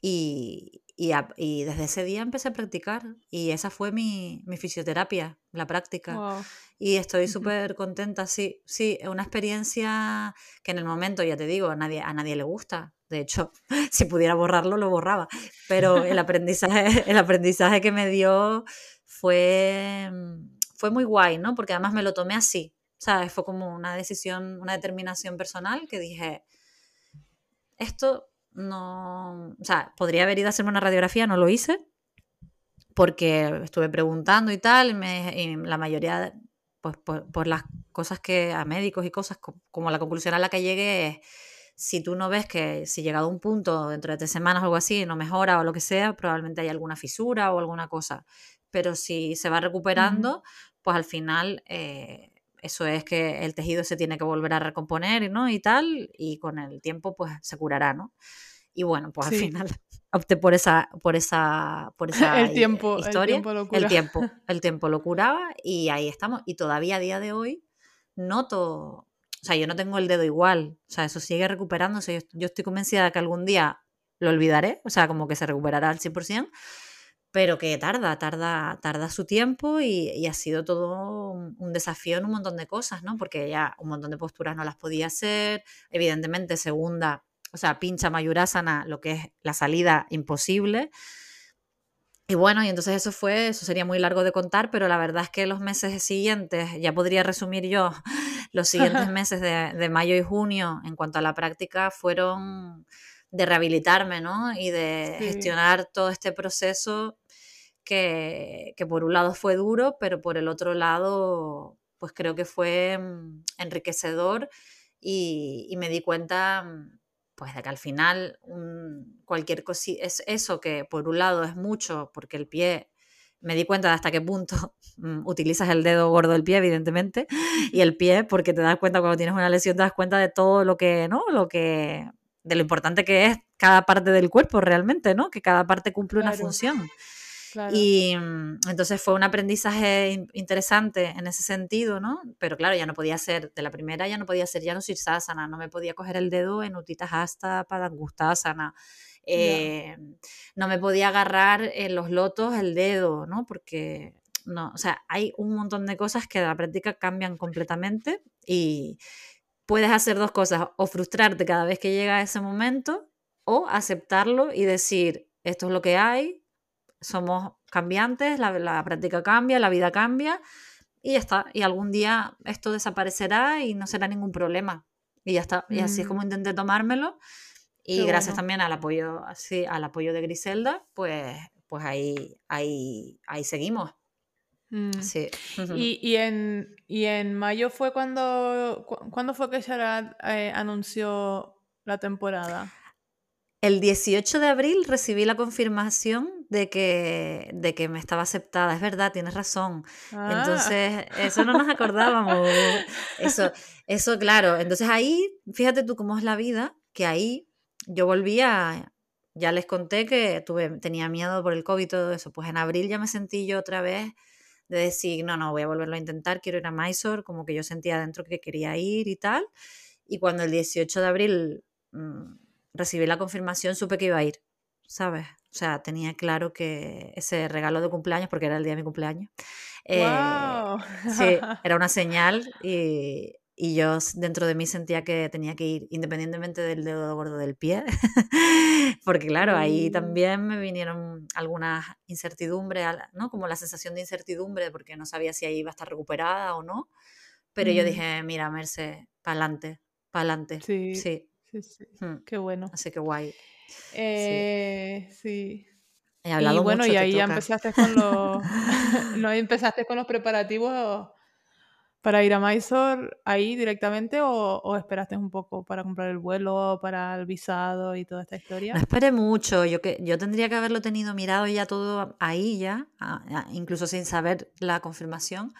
y, desde ese día empecé a practicar y esa fue mi, fisioterapia, la práctica. Y estoy súper contenta, sí, sí, es una experiencia que en el momento, ya te digo, a nadie, a nadie le gusta. De hecho, <laughs> si pudiera borrarlo, lo borraba. Pero el <laughs> aprendizaje, el aprendizaje que me dio fue, fue muy guay, ¿no? Porque además me lo tomé así. ¿Sabes? Fue como una decisión, una determinación personal que dije, esto no, o sea, podría haber ido a hacerme una radiografía, no lo hice, porque estuve preguntando y tal, y, la mayoría, pues por, las cosas que a médicos y cosas, como la conclusión a la que llegué es, si tú no ves que si llegado a un punto dentro de tres semanas o algo así no mejora o lo que sea, probablemente hay alguna fisura o alguna cosa. Pero si se va recuperando, pues al final eh, eso es que el tejido se tiene que volver a recomponer, ¿no? Y tal, y con el tiempo pues se curará, ¿no? Y bueno, pues al final <laughs> opté por esa, por esa, por <laughs> esa el tiempo, historia. El tiempo, el tiempo, <laughs> el tiempo lo curaba y ahí estamos. Y todavía a día de hoy noto, o sea, yo no tengo el dedo igual, o sea, eso sigue recuperándose. Yo, yo estoy convencida de que algún día lo olvidaré, o sea, como que se recuperará al 100%, pero que tarda, tarda, tarda su tiempo y, ha sido todo un, desafío en un montón de cosas, ¿no? Porque ya un montón de posturas no las podía hacer, evidentemente segunda, o sea, pincha mayurasana, lo que es la salida imposible. Y bueno, y entonces eso fue, eso sería muy largo de contar, pero la verdad es que los meses siguientes, ya podría resumir yo, <laughs> los siguientes <laughs> meses de mayo y junio en cuanto a la práctica fueron de rehabilitarme, ¿no? Y de gestionar todo este proceso que, por un lado fue duro, pero por el otro lado, pues creo que fue mm, enriquecedor y, me di cuenta, mm, pues de que al final cualquier cosa, es eso que por un lado es mucho, porque el pie me di cuenta de hasta qué punto <laughs> mm, utilizas el dedo gordo del pie, evidentemente, y el pie, porque te das cuenta cuando tienes una lesión, te das cuenta de todo lo que, ¿no? Lo que de lo importante que es cada parte del cuerpo realmente, ¿no? Que cada parte cumple una función. Y mm, entonces fue un aprendizaje interesante en ese sentido, ¿no? Pero claro, ya no podía ser, de la primera ya no podía ser ya no Sirsasana, no me podía coger el dedo en Utita Hasta Padangustasana. Eh, no me podía agarrar en los lotos el dedo, ¿no? Porque no, o sea, hay un montón de cosas que de la práctica cambian completamente y puedes hacer dos cosas, o frustrarte cada vez que llega ese momento o aceptarlo y decir, esto es lo que hay, somos cambiantes, la, práctica cambia, la vida cambia y ya está. Y algún día esto desaparecerá y no será ningún problema. Y ya está. Y así es como mm. intenté tomármelo. Y gracias también al apoyo, así, al apoyo de Griselda, pues, pues ahí, ahí, ahí seguimos. Mm. Sí. y, y, en, y en mayo fue cuando, cuando fue que Sharad eh, anunció la temporada. El 18 de abril recibí la confirmación de que, de que me estaba aceptada. Es verdad, tienes razón. Ah. Entonces, eso no nos acordábamos. <laughs> Eso, eso, claro. Entonces ahí, fíjate tú cómo es la vida, que ahí yo volvía, ya les conté que tuve, tenía miedo por el COVID y todo eso. Pues en abril ya me sentí yo otra vez de decir, no, no, voy a volverlo a intentar, quiero ir a Mysore, como que yo sentía dentro que quería ir y tal. Y cuando el 18 de abril... Mm, recibí la confirmación, supe que iba a ir, ¿sabes? O sea, tenía claro que ese regalo de cumpleaños, porque era el día de mi cumpleaños, eh, sí, <laughs> era una señal y, y, yo dentro de mí sentía que tenía que ir, independientemente del dedo gordo del pie, <laughs> porque claro, ahí mm. también me vinieron algunas incertidumbres, ¿no? Como la sensación de incertidumbre, porque no sabía si ahí iba a estar recuperada o no, pero yo dije, mira, Merce, para adelante, para adelante. Sí. sí. Sí, sí. Hmm. Qué bueno. Así que guay. Eh, sí. He hablado y bueno, y ahí ya empezaste con los. <laughs> ¿No empezaste con los preparativos para ir a Mysore ahí directamente o, esperaste un poco para comprar el vuelo, para el visado y toda esta historia? No esperé mucho. Yo, que, yo tendría que haberlo tenido mirado ya todo ahí ya, incluso sin saber la confirmación.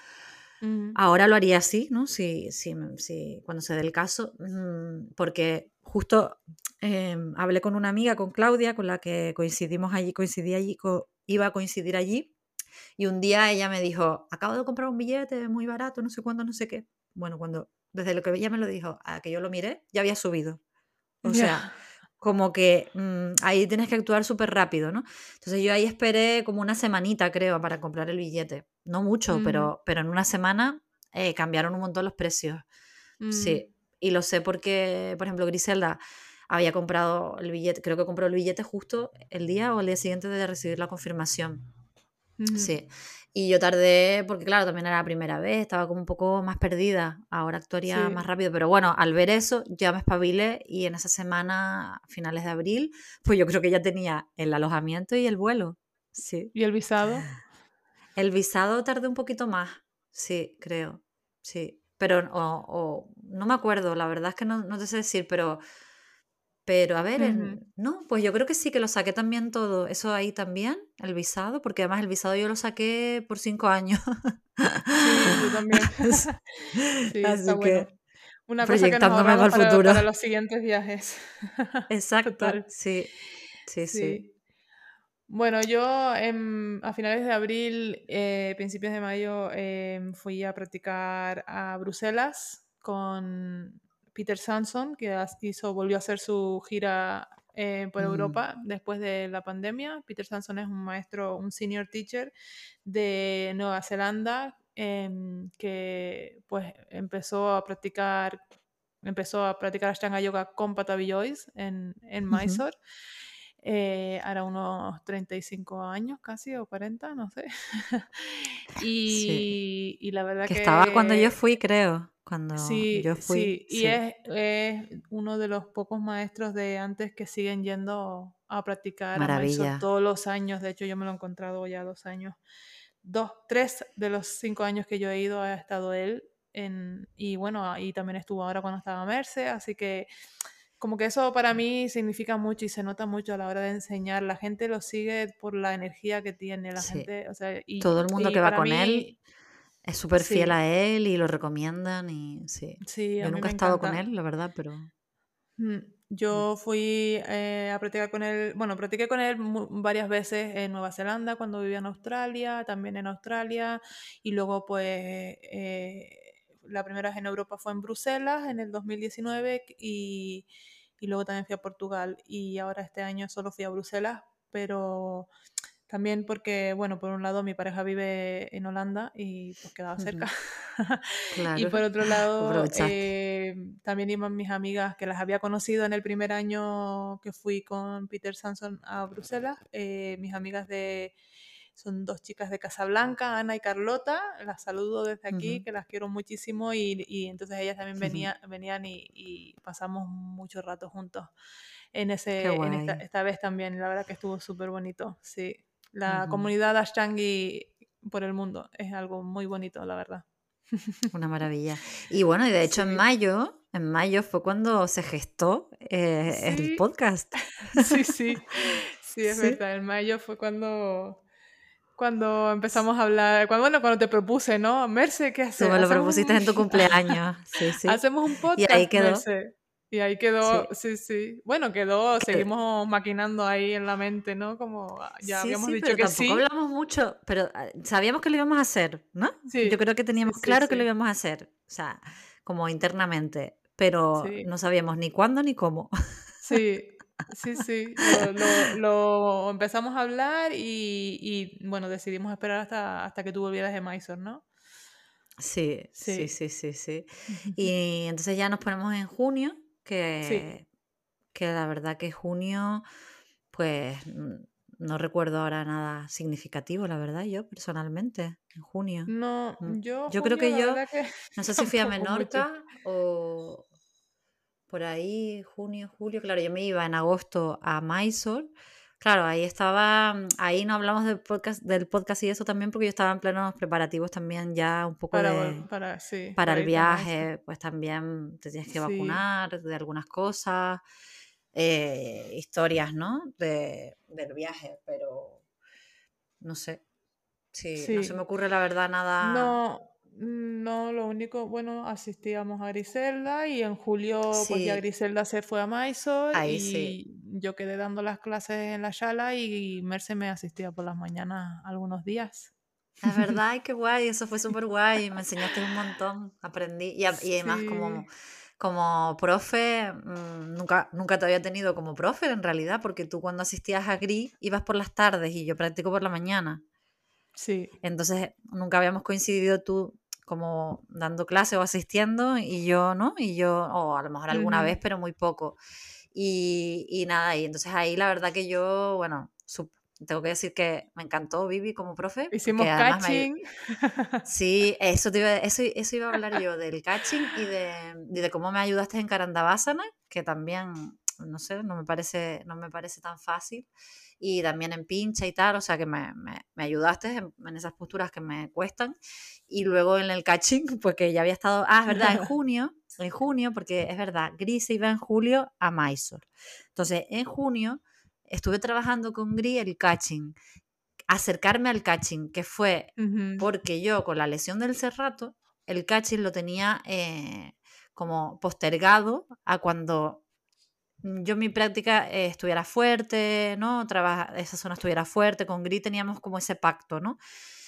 Ahora lo haría así, ¿no? Si, si, si, cuando se dé el caso, mm, porque justo em, hablé con una amiga, con Claudia, con la que coincidimos allí, coincidí allí, iba a coincidir allí, y un día ella me dijo, acabo de comprar un billete muy barato, no sé cuándo, no sé qué. Bueno, cuando, desde lo que ella me lo dijo, a que yo lo miré, ya había subido. O sea, como que mm, ahí tienes que actuar súper rápido, ¿no? Entonces yo ahí esperé como una semanita, creo, para comprar el billete. No mucho, pero, pero en una semana eh, cambiaron un montón los precios. Sí, mm. Y lo sé porque, por ejemplo, Griselda había comprado el billete, creo que compró el billete justo el día o el día siguiente de recibir la confirmación. Sí. Y yo tardé, porque claro, también era la primera vez, estaba como un poco más perdida, ahora actuaría más rápido, pero bueno, al ver eso ya me espabilé y en esa semana, finales de abril, pues yo creo que ya tenía el alojamiento y el vuelo. Sí. ¿Y el visado? El visado tardé un poquito más, sí, creo, sí. Pero o, no me acuerdo, la verdad es que no, no te sé decir, pero pero a ver, no, pues yo creo que sí que lo saqué también todo, eso ahí también, el visado, porque además el visado yo lo saqué por cinco años. Sí, yo también. <laughs> <laughs> sí, está bueno. Una cosa que nos para, el futuro. para los siguientes viajes. <laughs> Exacto, sí, sí, sí, Bueno, yo a finales de abril, eh, principios de mayo, em, fui a practicar a Bruselas con Peter Sanson, que hizo, volvió a hacer su gira eh, por mm. Europa después de la pandemia. Peter Sanson es un maestro, un senior teacher de Nueva Zelanda em, que pues empezó a practicar empezó a practicar Ashtanga Yoga con Patavillois en, en Mysore. Eh, ahora unos 35 años casi o 40, no sé. <laughs> y, y, la verdad que, que... Estaba cuando yo fui, creo cuando sí, yo fui. Sí, y Es, uno de los pocos maestros de antes que siguen yendo a practicar Maravilla. todos los años. De hecho, yo me lo he encontrado ya dos años. Dos, tres de los cinco años que yo he ido ha estado él. En, y bueno, ahí también estuvo ahora cuando estaba Merce, así que como que eso para mí significa mucho y se nota mucho a la hora de enseñar. La gente lo sigue por la energía que tiene, la gente, o sea, y, todo el mundo que va con él es súper fiel a él y lo recomiendan y sí. sí Yo nunca he estado con él, la verdad, pero... Mm, yo fui eh, a practicar con él, bueno, practiqué con él varias veces en Nueva Zelanda cuando vivía en Australia, también en Australia, y luego pues eh, la primera vez en Europa fue en Bruselas en el 2019 y, y luego también fui a Portugal y ahora este año solo fui a Bruselas, pero también porque, bueno, por un lado mi pareja vive en Holanda y pues quedaba cerca. <laughs> y por otro lado, eh, también iban mis amigas que las había conocido en el primer año que fui con Peter Sanson a Bruselas, eh, mis amigas de... Son dos chicas de Casablanca, Ana y Carlota. Las saludo desde aquí, que las quiero muchísimo. Y, y entonces ellas también venía, venían y, y, pasamos mucho rato juntos en, ese, en esta, esta, vez también. La verdad que estuvo súper bonito, sí. La comunidad Ashtangi por el mundo es algo muy bonito, la verdad. <laughs> Una maravilla. Y bueno, y de hecho en mayo, en mayo fue cuando se gestó eh, el podcast. <laughs> Sí, sí, sí, es verdad. En mayo fue cuando cuando empezamos a hablar, cuando, bueno, cuando te propuse, ¿no? Merce, ¿qué haces? Tú me lo propusiste en tu <laughs> cumpleaños. Sí, sí. Hacemos un podcast. Y ahí quedó. Y ahí quedó, sí. sí, Bueno, quedó, seguimos maquinando ahí en la mente, ¿no? Como ya habíamos dicho que sí. hablamos mucho, pero ah, sabíamos que lo íbamos a hacer, ¿no? Yo creo que teníamos claro que lo íbamos a hacer, o sea, como internamente, pero no sabíamos ni cuándo ni cómo. Sí, sí, sí. Lo, lo, empezamos a hablar y, y, bueno, decidimos esperar hasta, hasta que tú volvieras de Mysore, ¿no? Sí, sí, sí, sí, sí. <laughs> Y entonces ya nos ponemos en junio que, que la verdad que junio, pues no recuerdo ahora nada significativo, la verdad, yo personalmente, en junio. No, mm, yo. Yo creo que yo, <laughs> no sé si <laughs> fui a Menorca o por ahí, junio, julio, claro, yo me iba en agosto a Mysore. Claro, ahí estaba, mm, ahí no hablamos del podcast, del podcast y eso también porque yo estaba en plenos preparativos también ya un poco para, de, para, sí, para, el viaje, pues también te tienes que vacunar de algunas cosas, eh, historias, ¿no? De, del viaje, pero no sé. Sí, no se me ocurre la verdad nada. No, no, lo único, bueno, asistíamos a Griselda y en julio pues ya Griselda se fue a Mysore y yo quedé dando las clases en la sala y Merce me asistía por las mañanas algunos días. Es verdad, <laughs> qué guay, eso fue súper guay, me enseñaste un montón, aprendí y, además como, como profe, mm, nunca, nunca te había tenido como profe en realidad, porque tú cuando asistías a GRI ibas por las tardes y yo practico por la mañana. Sí. Entonces nunca habíamos coincidido tú como dando clase o asistiendo y yo, ¿no? Y yo, o a lo mejor alguna vez, pero muy poco. Y, y, nada, y entonces ahí la verdad que yo, bueno, tengo que decir que me encantó Vivi como profe. Hicimos catching. <laughs> Sí, eso, iba, eso, eso, iba a hablar yo, del catching y de, de cómo me ayudaste en Karandavasana, que también, no sé, no me parece, no me parece tan fácil y también en pincha y tal, o sea que me, me, me ayudaste en, esas posturas que me cuestan. Y luego en el catching, <laughs> porque ya había estado, ah, es verdad, en <laughs> junio, en junio, porque es verdad, Gris se iba en julio a Mysore. Entonces, en junio estuve trabajando con Gris el catching, acercarme al catching, que fue porque yo con la lesión del cerrato, el catching lo tenía eh, como postergado a cuando yo en mi práctica eh, estuviera fuerte, ¿no? Trabaja, esa zona estuviera fuerte, con Gris teníamos como ese pacto, ¿no?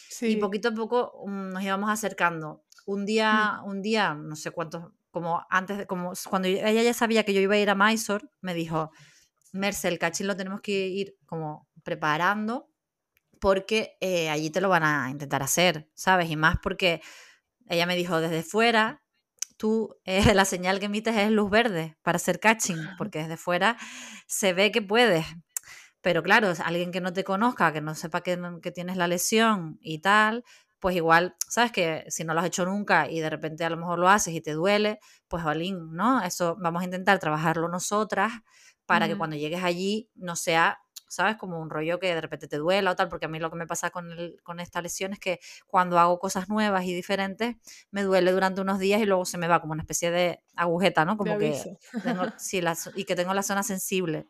Sí. Y poquito a poco mm, nos íbamos acercando. Un mm. día, un día, no sé cuántos, como antes, de, como cuando ella ya sabía que yo iba a ir a Mysore, me dijo, Merce, el cachín lo tenemos que ir como preparando porque eh, allí te lo van a intentar hacer, ¿sabes? Y más porque ella me dijo desde fuera tú eh, <laughs> la señal que emites es luz verde para hacer catching, porque desde fuera se ve que puedes. Pero claro, alguien que no te conozca, que no sepa que, que tienes la lesión y tal, pues igual, sabes que si no lo has hecho nunca y de repente a lo mejor lo haces y te duele, pues Valín, ¿no? Eso vamos a intentar trabajarlo nosotras para que cuando llegues allí no sea ¿sabes? Como un rollo que de repente te duela o tal, porque a mí lo que me pasa con, el, con esta lesión es que cuando hago cosas nuevas y diferentes, me duele durante unos días y luego se me va como una especie de agujeta, ¿no? Como que tengo, <laughs> sí, y que tengo la zona sensible.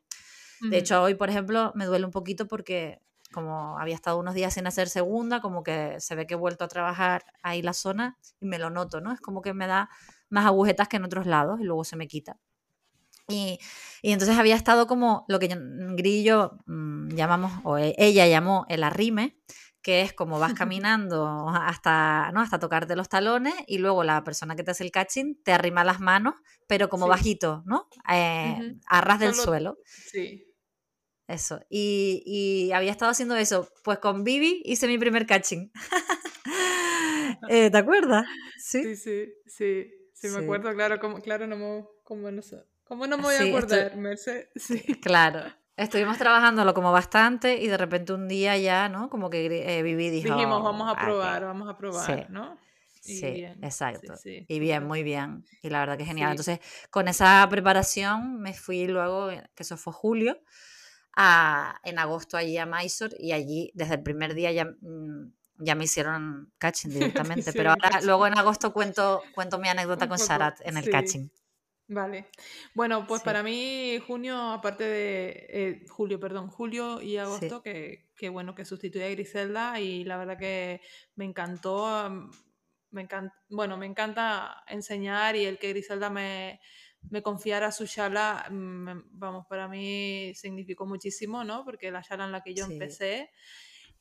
De hecho, hoy, por ejemplo, me duele un poquito porque como había estado unos días sin hacer segunda, como que se ve que he vuelto a trabajar ahí la zona y me lo noto, ¿no? Es como que me da más agujetas que en otros lados y luego se me quita. Y, entonces había estado como lo que Grillo mm, llamamos, o e, ella llamó el arrime, que es como vas <laughs> caminando hasta, ¿no? hasta tocarte los talones y luego la persona que te hace el catching te arrima las manos, pero como bajito, ¿no? Eh, a ras del suelo. Sí. Eso. Y, había estado haciendo eso. Pues con Bibi hice mi primer catching. <laughs> Eh, ¿Te acuerdas? Sí, sí, sí. Sí, me acuerdo, claro, como, claro, no me, como no sé. ¿Cómo no me voy a acordar, Mercedes? <laughs> Sí. <laughs> Claro. Estuvimos trabajándolo como bastante y de repente un día ya, ¿no? Como que eh, Vivi dijo... Dijimos, vamos a probar, vamos a probar, ¿no? sí, exacto. y bien, muy bien. Y la verdad que genial. Entonces, con esa preparación me fui luego, eh, que eso fue julio, a, en agosto allí a Mysore y allí desde el primer día ya, mm, ya me hicieron catching <laughs> directamente. pero ahora, luego en agosto cuento, cuento mi anécdota con Sharat en el catching. Vale. Bueno, pues para mí junio, aparte de eh, julio, perdón, julio y agosto, que, que, bueno, que sustituye a Griselda y la verdad que me encantó, mm, me encanta, bueno, me encanta enseñar y el que Griselda me, me confiara su shala, mm, vamos, para mí significó muchísimo, ¿no? Porque la shala en la que yo empecé.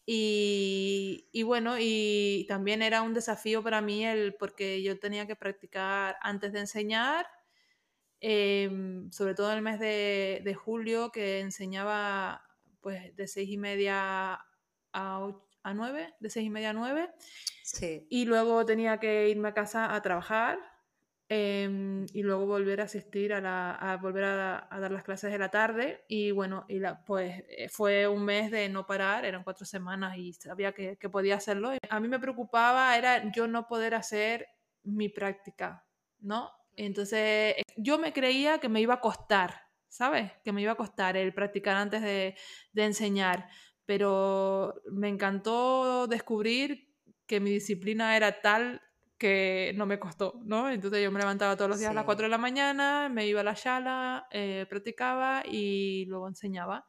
Y, y, bueno, y también era un desafío para mí el porque yo tenía que practicar antes de enseñar, em, sobre todo en el mes de, de, julio, que enseñaba pues de seis y media a, a nueve, de seis y media a nueve. Sí. Y luego tenía que irme a casa a trabajar Em, y luego volver a asistir a, la, a volver a, dar las clases de la tarde y bueno, y la, pues eh, fue un mes de no parar, eran cuatro semanas y sabía que, que, podía hacerlo. A mí me preocupaba era yo no poder hacer mi práctica, ¿no? Entonces yo me creía que me iba a costar, ¿sabes? Que me iba a costar el practicar antes de, de enseñar, pero me encantó descubrir que mi disciplina era tal que no me costó, ¿no? Entonces yo me levantaba todos los días a las 4 de la mañana, me iba a la sala, eh, practicaba y luego enseñaba.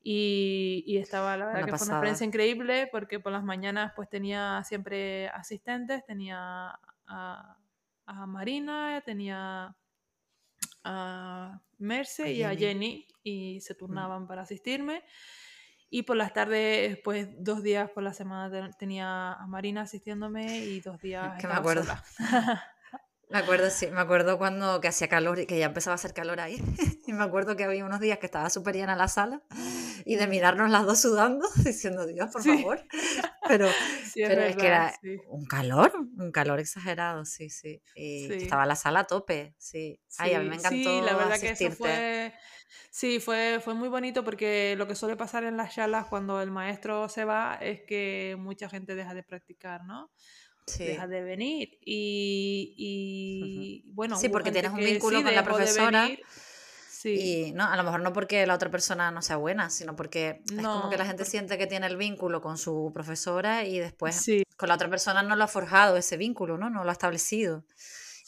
Y, y estaba, la verdad que fue una experiencia increíble porque por las mañanas pues tenía siempre asistentes, tenía a, a Marina, tenía a Merce y a Jenny y se turnaban para asistirme. Y por las tardes, pues dos días por la semana tenía a Marina asistiéndome y dos días. Que me acuerdo. Sola. <laughs> Me acuerdo, sí, me acuerdo cuando que hacía calor y que ya empezaba a hacer calor ahí. <laughs> Y me acuerdo que había unos días que estaba súper llena la sala y de mirarnos las dos sudando, <laughs> diciendo, Dios, por favor. Pero, <laughs> pero es, que era un calor, un calor exagerado, sí, sí. Y estaba la sala a tope, sí. Ay, a mí me encantó. Sí, la verdad que eso fue Sí, fue, fue muy bonito porque lo que suele pasar en las charlas cuando el maestro se va es que mucha gente deja de practicar, ¿no? Sí. Deja de venir. Y, y bueno. Sí, porque tienes un vínculo con la profesora. Sí. Y no, a lo mejor no porque la otra persona no sea buena, sino porque es como que la gente siente que tiene el vínculo con su profesora y después con la otra persona no lo ha forjado ese vínculo, ¿no? No lo ha establecido.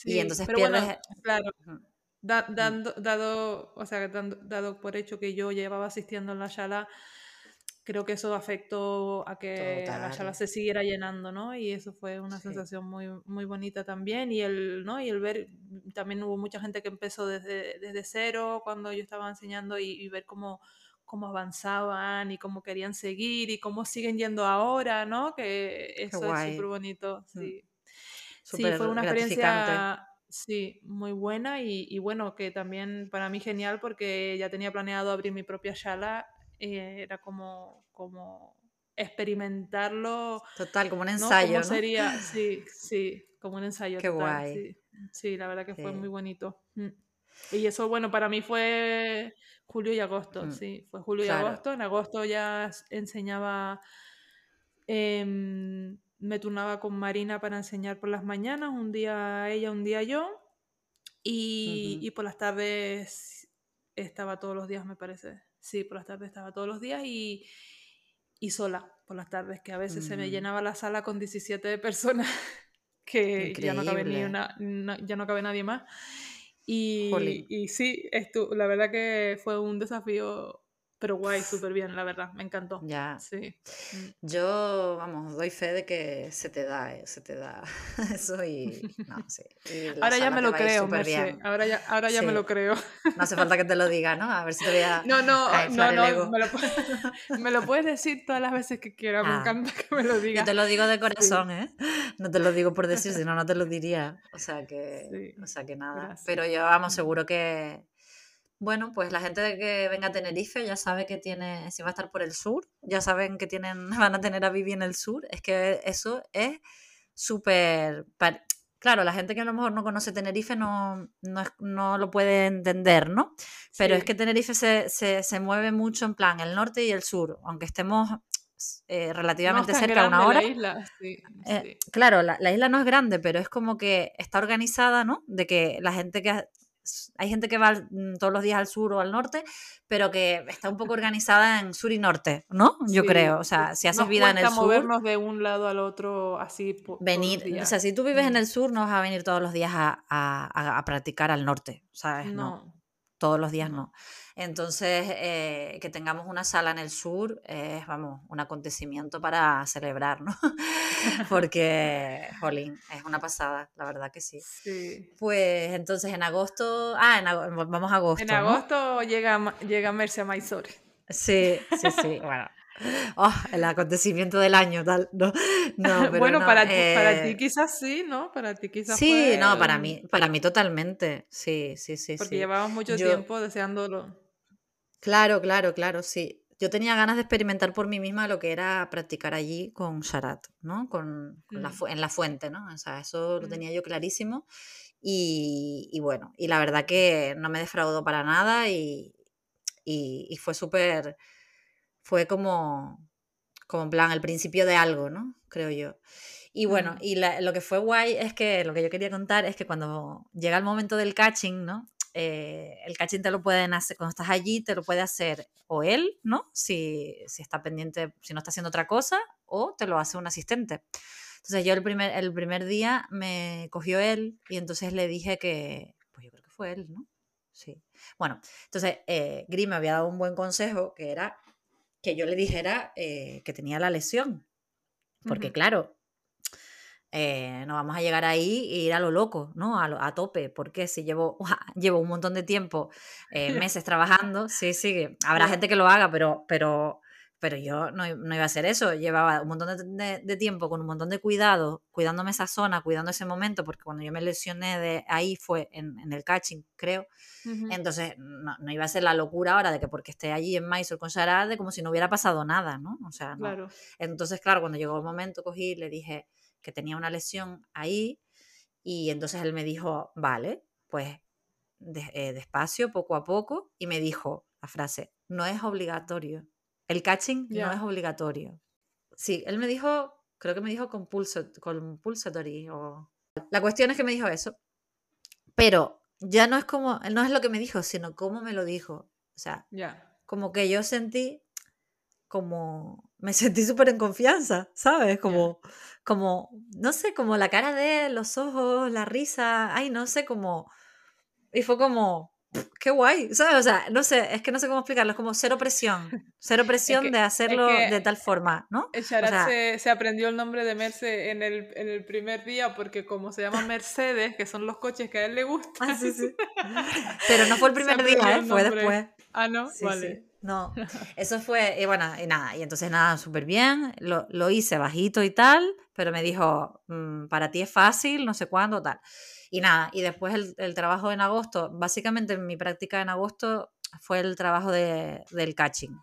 y entonces pierdes. claro. Mm. dando, dado, o sea, dado por hecho que yo llevaba asistiendo en la sala, creo que eso afectó a que la sala se siguiera llenando, ¿no? Y eso fue una sensación muy, muy bonita también. Y el, ¿no? y el ver, también hubo mucha gente que empezó desde, desde cero cuando yo estaba enseñando y, ver cómo, cómo avanzaban y cómo querían seguir y cómo siguen yendo ahora, ¿no? Que eso es súper bonito, mm. sí. sí, fue una experiencia Sí, muy buena y, bueno, que también para mí genial porque ya tenía planeado abrir mi propia sala, eh, era como, como experimentarlo. Total, como un ensayo. ¿no? sería, <laughs> sí, sí, como un ensayo. Qué guay. Sí. la verdad que fue muy bonito. Mm. Y eso, bueno, para mí fue julio y agosto, mm. sí, fue julio y agosto. En agosto ya enseñaba... Em, me turnaba con Marina para enseñar por las mañanas, un día ella, un día yo, y, por las tardes estaba todos los días, me parece. Sí, por las tardes estaba todos los días y, sola por las tardes, que a veces se me mm. llenaba la sala con 17 personas, <laughs> que ya no, cabe ni una, ya no cabe nadie más. Y, y sí, esto, la verdad que fue un desafío pero guay, súper bien, la verdad, me encantó. Ya. Sí. Mm. Yo, vamos, doy fe de que se te da, eh, se te da <laughs> eso y. No, sí. y Ahora ya me lo creo, Merce. Ahora ya, ahora ya me Sí. lo creo. No hace falta que te lo diga, ¿no? A ver si te voy a, No, no, a no, el no, ego. me lo, <laughs> me lo puedes decir todas las veces que quieras, me Ah. encanta que me lo Yo digas. te lo digo de corazón, ¿eh? No te lo digo por decir, <laughs> si no, no te lo diría. O sea que, Sí, o sea que nada. gracias. Pero yo, vamos, Mm. seguro que, bueno, pues la gente de que venga a Tenerife ya sabe que tiene, si va a estar por el sur, ya saben que tienen, <laughs> van a tener a Vivi en el sur. Es que eso es súper... Claro, la gente que a lo mejor no conoce Tenerife no, no, no lo puede entender, ¿no? Pero es que Tenerife se, se, se mueve mucho en plan el norte y el sur, aunque estemos eh, relativamente cerca, una grande hora. la isla, sí, Eh, claro, la, la isla no es grande, pero es como que está organizada, ¿no? De que la gente que... Hay gente que va mm, todos los días al sur o al norte, pero que está un poco organizada en sur y norte, ¿no? Yo Sí, creo. O sea, si haces vida en el cuesta sur, movernos de un lado al otro así venir... O sea, si tú vives en el sur, no vas a venir todos los días a, a- a- a practicar al norte, ¿sabes? No, No, todos los días no. no. Entonces, eh, que tengamos una sala en el sur es, vamos, un acontecimiento para celebrar, ¿no? <laughs> Porque, jolín, es una pasada, la verdad que sí. Sí. Pues entonces en agosto, ah, en ago- vamos a agosto, En ¿no? agosto llega, llega Merce a Mysore. Sí, sí, sí, <laughs> bueno. Oh, el acontecimiento del año, tal, no, no, <laughs> pero bueno, no, para, ti, para ti eh, quizás sí, ¿no? Para ti quizás Sí, fue no, para mí, para mí totalmente, sí, sí, sí, Porque sí. llevabas mucho Yo, tiempo deseándolo. Claro, claro, claro, sí. Yo tenía ganas de experimentar por mí misma lo que era practicar allí con Sharat, ¿no? Con, con la, Mm, en la fuente, ¿no? O sea, eso lo mm. tenía yo clarísimo. Y, y bueno, y la verdad que no me defraudó para nada y, y, y fue súper, fue como, como en plan el principio de algo, ¿no? Creo yo. Y bueno, Mm. y la- lo que fue guay es que lo que yo quería contar es que cuando llega el momento del catching, ¿no? Eh, el catching te lo pueden hacer, cuando estás allí, te lo puede hacer o él, ¿no? Si, si está pendiente, si no está haciendo otra cosa, o te lo hace un asistente. Entonces yo el primer, el primer día me cogió él y entonces le dije que, pues yo creo que fue él, ¿no? Sí. Bueno, entonces eh, Gris me había dado un buen consejo que era que yo le dijera eh, que tenía la lesión. Porque claro, eh, no vamos a llegar ahí e ir a lo loco, ¿no? A, lo- a tope, porque si llevo, <laughs> llevo un montón de tiempo, eh, <laughs> meses trabajando, sí, sí, habrá gente que lo haga, pero, pero, pero yo no, no iba a hacer eso. Llevaba un montón de, de- de tiempo con un montón de cuidado, cuidándome esa zona, cuidando ese momento, porque cuando yo me lesioné de ahí fue en, en el catching, creo. Entonces, no, no iba a ser la locura ahora de que porque esté allí en Mysore con Sharad, de como si no hubiera pasado nada, ¿no? O sea, no. Claro. Entonces, claro, cuando llegó el momento, cogí y le dije que tenía una lesión ahí y entonces él me dijo, vale, pues de- eh, despacio, poco a poco, y me dijo la frase, no es obligatorio. El catching no es obligatorio. Sí, él me dijo, creo que me dijo compulso- compulsory o... La cuestión es que me dijo eso, pero ya no es como, no es lo que me dijo, sino cómo me lo dijo. O sea, como que yo sentí como me sentí súper en confianza, ¿sabes? Como, como, no sé, como la cara de él, los ojos, la risa, ay, no sé, como, y fue como, qué guay, ¿sabes? O sea, no sé, es que no sé cómo explicarlo, es como cero presión, <laughs> cero Es presión que, de es hacerlo de que tal forma, ¿no? O sea, se, se aprendió el nombre de Merce en el, en el primer día porque como se llama Mercedes, que son los coches que a él le ah, gustan, sí, sí. <laughs> Pero no fue el primer día, ¿eh? Fue después. Ah, ¿no? Sí, sí. Vale. No, <laughs> eso fue, y bueno, y nada, y entonces nada, súper bien, lo, lo hice bajito y tal, pero me dijo, "Mm, para ti es fácil, no sé cuándo, tal. Y nada, y después el, el trabajo en agosto, básicamente mi práctica en agosto fue el trabajo de, del catching.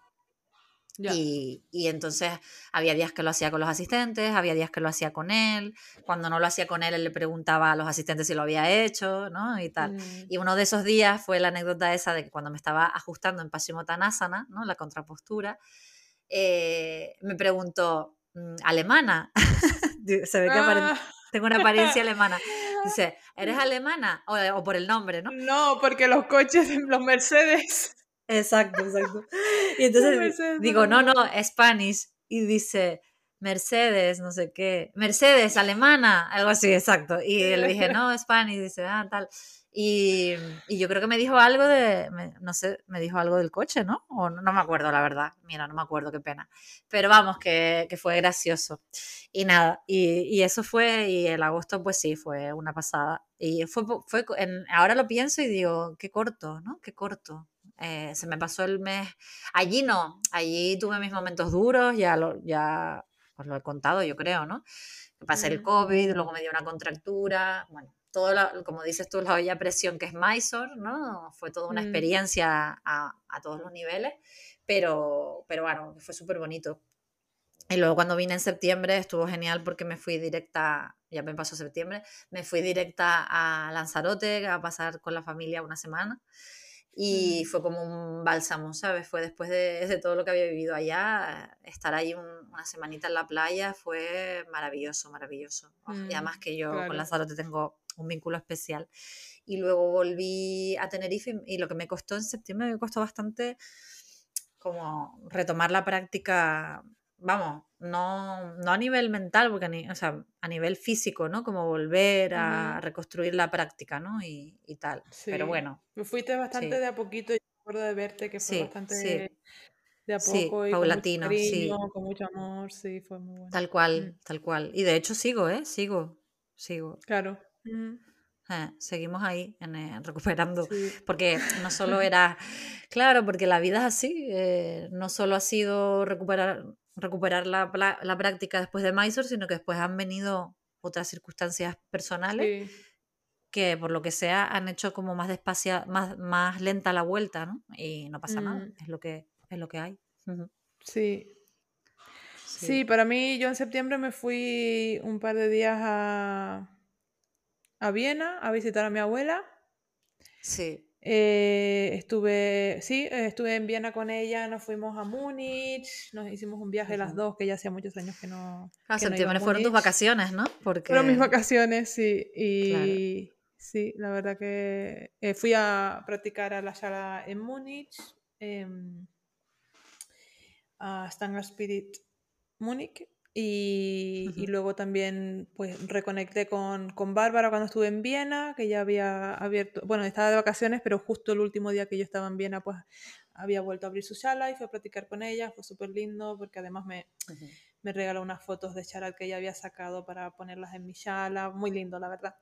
Y, y entonces había días que lo hacía con los asistentes, había días que lo hacía con él. Cuando no lo hacía con él, él le preguntaba a los asistentes si lo había hecho, ¿no? Y tal. Mm, Y uno de esos días fue la anécdota esa de que cuando me estaba ajustando en Paschimottanasana, ¿no? La contrapostura, eh, me preguntó, "Mm, ¿alemana? <laughs> Se ve que Ah. tengo una apariencia alemana. <laughs> Dice, ¿eres alemana? O, o por el nombre, ¿no? No, porque los coches, los Mercedes. Exacto, exacto. Y <laughs> entonces Mercedes digo, no, no. Spanish. Y dice, Mercedes, no sé qué, Mercedes, alemana, algo así, exacto. Y le dije, <laughs> no, Spanish, dice, ah, tal. Y, yo creo que me dijo algo de, no sé, me dijo algo del coche, ¿no? O no, me acuerdo, la verdad. Mira, no me acuerdo, qué pena. Pero vamos, que, que fue gracioso. Y nada, y, y, eso fue, y el agosto, pues sí, fue una pasada. Y fue, fue en, ahora lo pienso y digo, qué corto, ¿no? Qué corto. Eh, se me pasó el mes. Allí no, allí tuve mis momentos duros, ya lo, ya os lo he contado, yo creo, ¿no? Pasé el COVID, luego me dio una contractura, bueno, todo, como dices tú, la olla a presión que es Mysore, ¿no? Fue toda una mm. experiencia a, a, todos los niveles, pero, pero bueno, fue súper bonito. Y luego cuando vine en septiembre estuvo genial porque me fui directa, ya me pasó septiembre, me fui directa a Lanzarote a pasar con la familia una semana y fue como un bálsamo, ¿sabes? Fue después de, de todo lo que había vivido allá, estar ahí una semanita en la playa fue maravilloso, maravilloso. Y mm, además que yo con Lanzarote tengo un vínculo especial. Y luego volví a Tenerife y, lo que me costó en septiembre me costó bastante como retomar la práctica, vamos, no, no a nivel mental, porque a, o sea, a nivel físico, ¿no? Como volver a reconstruir la práctica, ¿no? Y, y tal. Pero bueno. Me fuiste bastante de a poquito y recuerdo de verte que fue bastante de a poco y paulatino, con mucho cariño, con mucho amor, sí, fue muy bueno. Tal cual, mm. tal cual. Y de hecho sigo, ¿eh? Sigo, sigo. Claro. Eh, seguimos ahí en, eh, recuperando, porque no solo <laughs> era, claro, porque la vida es así, eh, no solo ha sido recuperar, recuperar la, la, práctica después de Mysore, sino que después han venido otras circunstancias personales que por lo que sea han hecho como más despacia, más, más lenta la vuelta, ¿no? Y no pasa nada, mm. es lo que, es lo que hay. sí. Sí, para mí yo en septiembre me fui un par de días a, a Viena a visitar a mi abuela. Sí. Eh, estuve, sí, estuve en Viena con ella, nos fuimos a Múnich, nos hicimos un viaje las dos, que ya hacía muchos años que no. Ah, septiembre fueron tus vacaciones, ¿no? Porque... Fueron mis vacaciones, sí. Y sí, la verdad que eh, fui a practicar a la sala en Múnich, em, a Stanger Spirit Múnich, y, luego también pues reconecté con, con, Bárbara cuando estuve en Viena, que ya había abierto, bueno, estaba de vacaciones, pero justo el último día que yo estaba en Viena, pues había vuelto a abrir su sala y fui a practicar con ella, fue súper lindo porque además me, me, regaló unas fotos de charal que ella había sacado para ponerlas en mi sala, muy lindo, la verdad.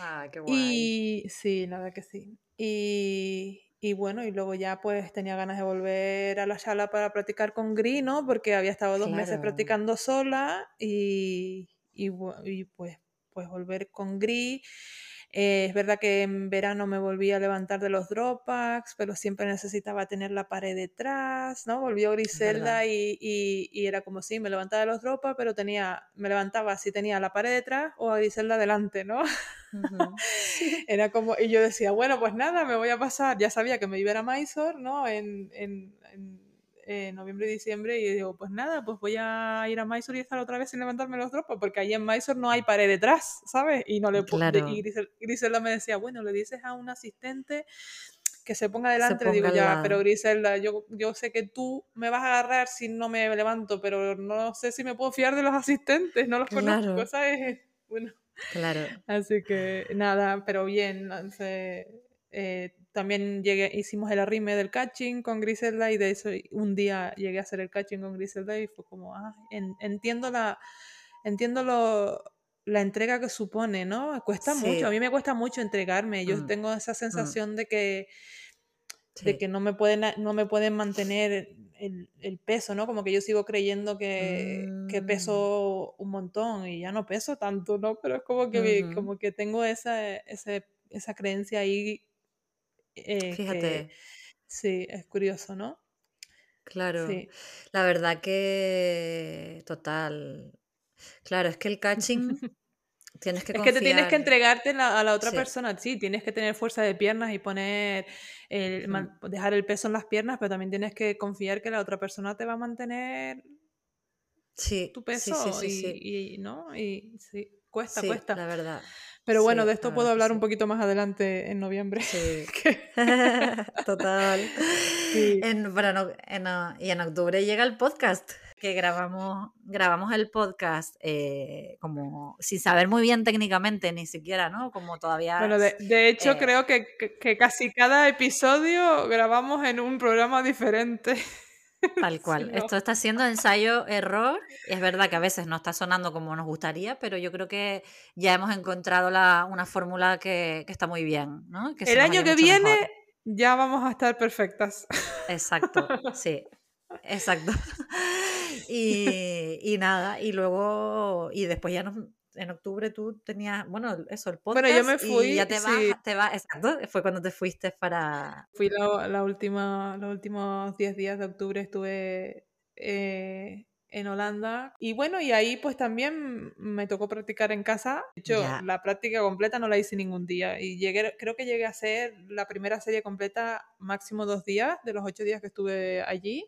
Ah, qué guay. Y sí, la verdad que sí. Y, y bueno, y luego ya pues tenía ganas de volver a la sala para practicar con Gris, ¿no? Porque había estado dos meses practicando sola y, y, y, pues, pues volver con Gris. Eh, es verdad que en verano me volví a levantar de los dropbacks, pero siempre necesitaba tener la pared detrás, ¿no? Volvió Griselda y, y, era como si me levantaba de los dropbacks, pero tenía, me levantaba si tenía la pared detrás o a Griselda delante, ¿no? <laughs> era como, y yo decía, bueno, pues nada, me voy a pasar, ya sabía que me iba a Mysore, ¿no? en, en eh, noviembre y diciembre y digo, pues nada, pues voy a ir a Mysore y estar otra vez sin levantarme los dropas, porque ahí en Mysore no hay pared detrás, ¿sabes? Y no le claro. Y Griselda me decía, bueno, le dices a un asistente que se ponga delante, digo ya, pero Griselda, yo, yo sé que tú me vas a agarrar si no me levanto, pero no sé si me puedo fiar de los asistentes, no los conozco, ¿sabes? <laughs> Bueno. Claro. Así que nada, pero bien, eh, también llegué, hicimos el arrime del catching con Griselda y de eso un día llegué a hacer el catching con Griselda y fue como, ah, entiendo la, entiendo lo, la entrega que supone, ¿no? Cuesta mucho, a mí me cuesta mucho entregarme, yo mm, tengo esa mm. sensación de que, de que no me pueden, no me pueden mantener el, el, peso, ¿no? Como que yo sigo creyendo que, que, mm. peso un montón y ya no peso tanto, ¿no? Pero es como que, como que tengo esa, esa, esa creencia ahí eh, Fíjate. sí, es curioso, ¿no? Claro. La verdad que total. Claro, es que el catching <laughs> tienes que Es que te tienes que entregarte a la otra persona, sí, tienes que tener fuerza de piernas y poner, el, dejar el peso en las piernas, pero también tienes que confiar que la otra persona te va a mantener sí, tu peso y, y, ¿no? Y sí, cuesta, cuesta. La verdad. Pero bueno, de esto puedo hablar un poquito más adelante en noviembre. Sí. <laughs> <laughs> Total. En, y en octubre llega el podcast. que grabamos, grabamos el podcast eh, como sin saber muy bien técnicamente, ni siquiera, ¿no? Como todavía... Bueno, de, hecho eh creo que, que, casi cada episodio grabamos en un programa diferente. <laughs> Tal cual. Esto está siendo ensayo-error. Es verdad que a veces no está sonando como nos gustaría, pero yo creo que ya hemos encontrado la, una fórmula que, que, está muy bien. ¿no? el año que viene ya vamos a estar perfectas. Exacto, <laughs> sí. Exacto. <laughs> Y, y, nada, y luego, y después ya nos, en octubre tú tenías, bueno, eso, el podcast. Bueno, yo me fui. Y ya te vas, te vas, exacto, fue cuando te fuiste para. Fui la, la última, los últimos 10 días de octubre estuve eh, en Holanda. Y bueno, y ahí pues también me tocó practicar en casa. De hecho, la práctica completa no la hice ningún día. Y llegué, creo que llegué a hacer la primera serie completa máximo dos días, de los ocho días que estuve allí.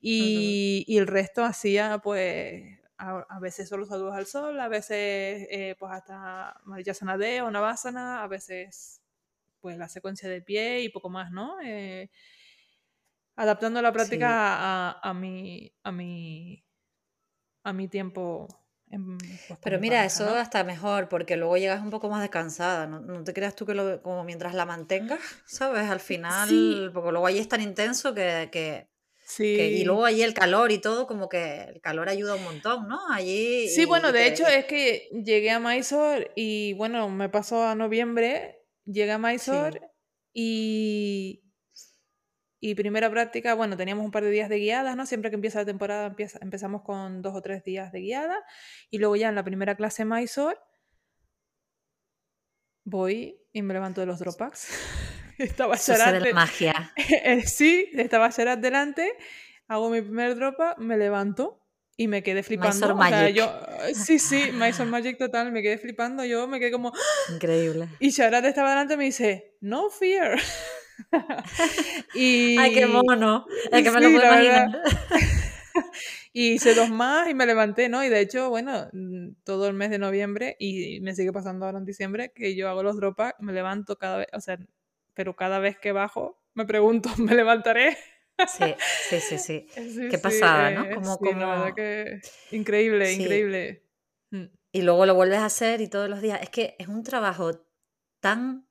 Y, y el resto hacía pues a, veces solo saludos al sol, a veces eh, pues hasta Mariyasana de o Navasana, a veces pues la secuencia de pie y poco más, ¿no? Eh, adaptando la práctica a, a, mi, a, mi, a mi tiempo. Pues, Pero mira, eso hasta mejor, porque luego llegas un poco más descansada. No, te creas tú que lo, como mientras la mantengas, ¿sabes? Al final, porque luego ahí es tan intenso que, que y luego allí el calor y todo, como que el calor ayuda un montón, ¿no? Allí. Sí, bueno, de hecho es que llegué a Mysore y bueno, me pasó a noviembre, llegué a Mysore y. Y primera práctica, bueno, teníamos un par de días de guiadas, ¿no? Siempre que empieza la temporada empezamos con dos o tres días de guiada. Y luego ya en la primera clase Mysore voy y me levanto de los dropbacks. <laughs> <laughs> estaba Sharat. De magia. <laughs> sí, estaba Sharat delante, hago mi primer dropa, me levanto y me quedé flipando. O yo, sí, sí, <laughs> Mysore Magic total, me quedé flipando, yo me quedé como... Increíble. Y Sharat estaba delante y me dice, no fear. y... Ay, qué mono. Es que me lo puedo imaginar. y hice dos más y me levanté, ¿no? Y de hecho, bueno, mm, todo el mes de noviembre y me sigue pasando ahora en diciembre que yo hago los dropas, me levanto cada vez, o sea, pero cada vez que bajo me pregunto, <laughs> ¿me levantaré? Sí, sí, sí, sí. <laughs> Qué pasada, ¿no? Eh, como, como... que increíble, increíble. Mm. Y luego lo vuelves a hacer y todos los días. Es que es un trabajo tan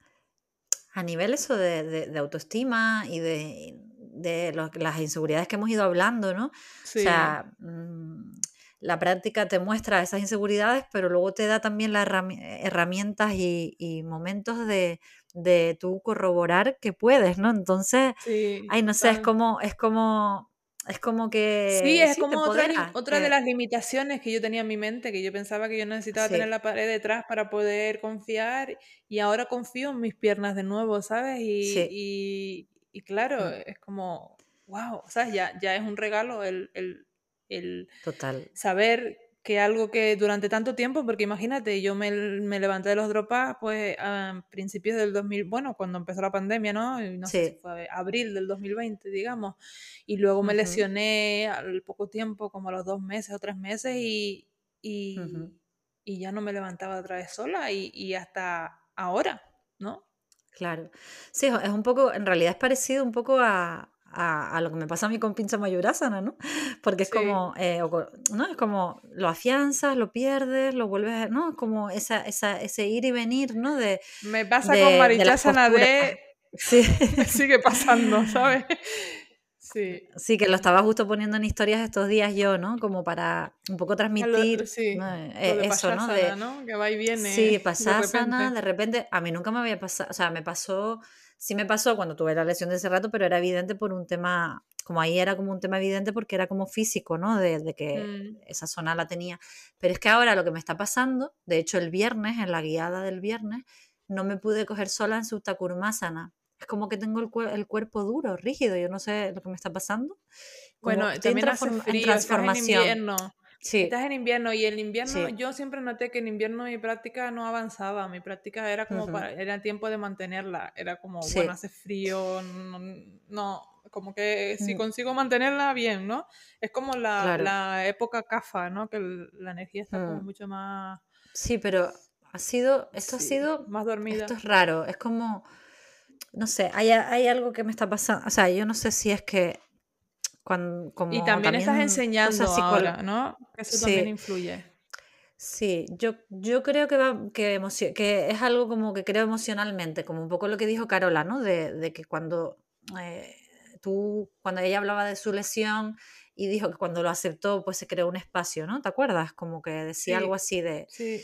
a nivel eso de, de, autoestima y de, de las inseguridades que hemos ido hablando, ¿no? Sí. O sea, mm, la práctica te muestra esas inseguridades, pero luego te da también las herramientas y, y momentos de, de tú corroborar que puedes, ¿no? Entonces, ay, no sé, es como, es como, es como que... Sí, es como otra, otra de las limitaciones que yo tenía en mi mente, que yo pensaba que yo necesitaba tener la pared detrás para poder confiar y ahora confío en mis piernas de nuevo, ¿sabes? Y, y, claro, mm. es como, wow, ¿sabes? Ya, ya es un regalo el, el, el Total. saber que algo que durante tanto tiempo, porque imagínate, yo me, me levanté de los dropas pues a principios del 2000, bueno, cuando empezó la pandemia, ¿no? No sé si fue abril del 2020, digamos, y luego me lesioné al poco tiempo, como a los dos meses o tres meses, y, y, y ya no me levantaba otra vez sola, y, y hasta ahora, ¿no? Claro. Sí, es un poco, en realidad es parecido un poco a, a, lo que me pasa a mí con pincha mayurasana, ¿no? <laughs> Porque es como, eh, ¿no? Es como lo afianzas, lo pierdes, lo vuelves, ¿no? Como esa, esa, ese ir y venir, ¿no? De, me pasa con Marichasana de... <laughs> Sí. <laughs> sigue pasando, ¿sabes? Sí. Sí, que lo estaba justo poniendo en historias estos días yo, ¿no? Como para un poco transmitir sí, eh, eso, ¿no? De, ¿no? Que va y viene. Sí, pasásana, de repente, a mí nunca me había pasado, o sea, me pasó Sí me pasó cuando tuve la lesión de ese rato, pero era evidente por un tema, como ahí era como un tema evidente porque era como físico, ¿no? De, que mm. esa zona la tenía. Pero es que ahora lo que me está pasando, de hecho el viernes, en la guiada del viernes, no me pude coger sola en Subtakurmasana. Es como que tengo el, el, cuerpo duro, rígido, yo no sé lo que me está pasando. bueno, también hace frío, en transformación. Sí. Estás en invierno y el invierno, yo siempre noté que en invierno mi práctica no avanzaba, mi práctica era como para, era tiempo de mantenerla, era como, bueno, hace frío, no, como que si mm. consigo mantenerla, bien, ¿no? Es como la, la época CAFA, ¿no? Que la energía está como mm. mucho más... Sí, pero ha sido, esto ha sido... Más dormida. Esto es raro, es como, no sé, hay, hay algo que me está pasando, o sea, yo no sé si es que Cuando, y también, estás enseñando ahora, ¿no? Eso también influye. Sí, yo, yo creo que, va, que, que, es algo como que creo emocionalmente, como un poco lo que dijo Carola, ¿no? De, de que cuando eh, tú, cuando ella hablaba de su lesión y dijo que cuando lo aceptó, pues se creó un espacio, ¿no? ¿Te acuerdas? Como que decía algo así de... Sí.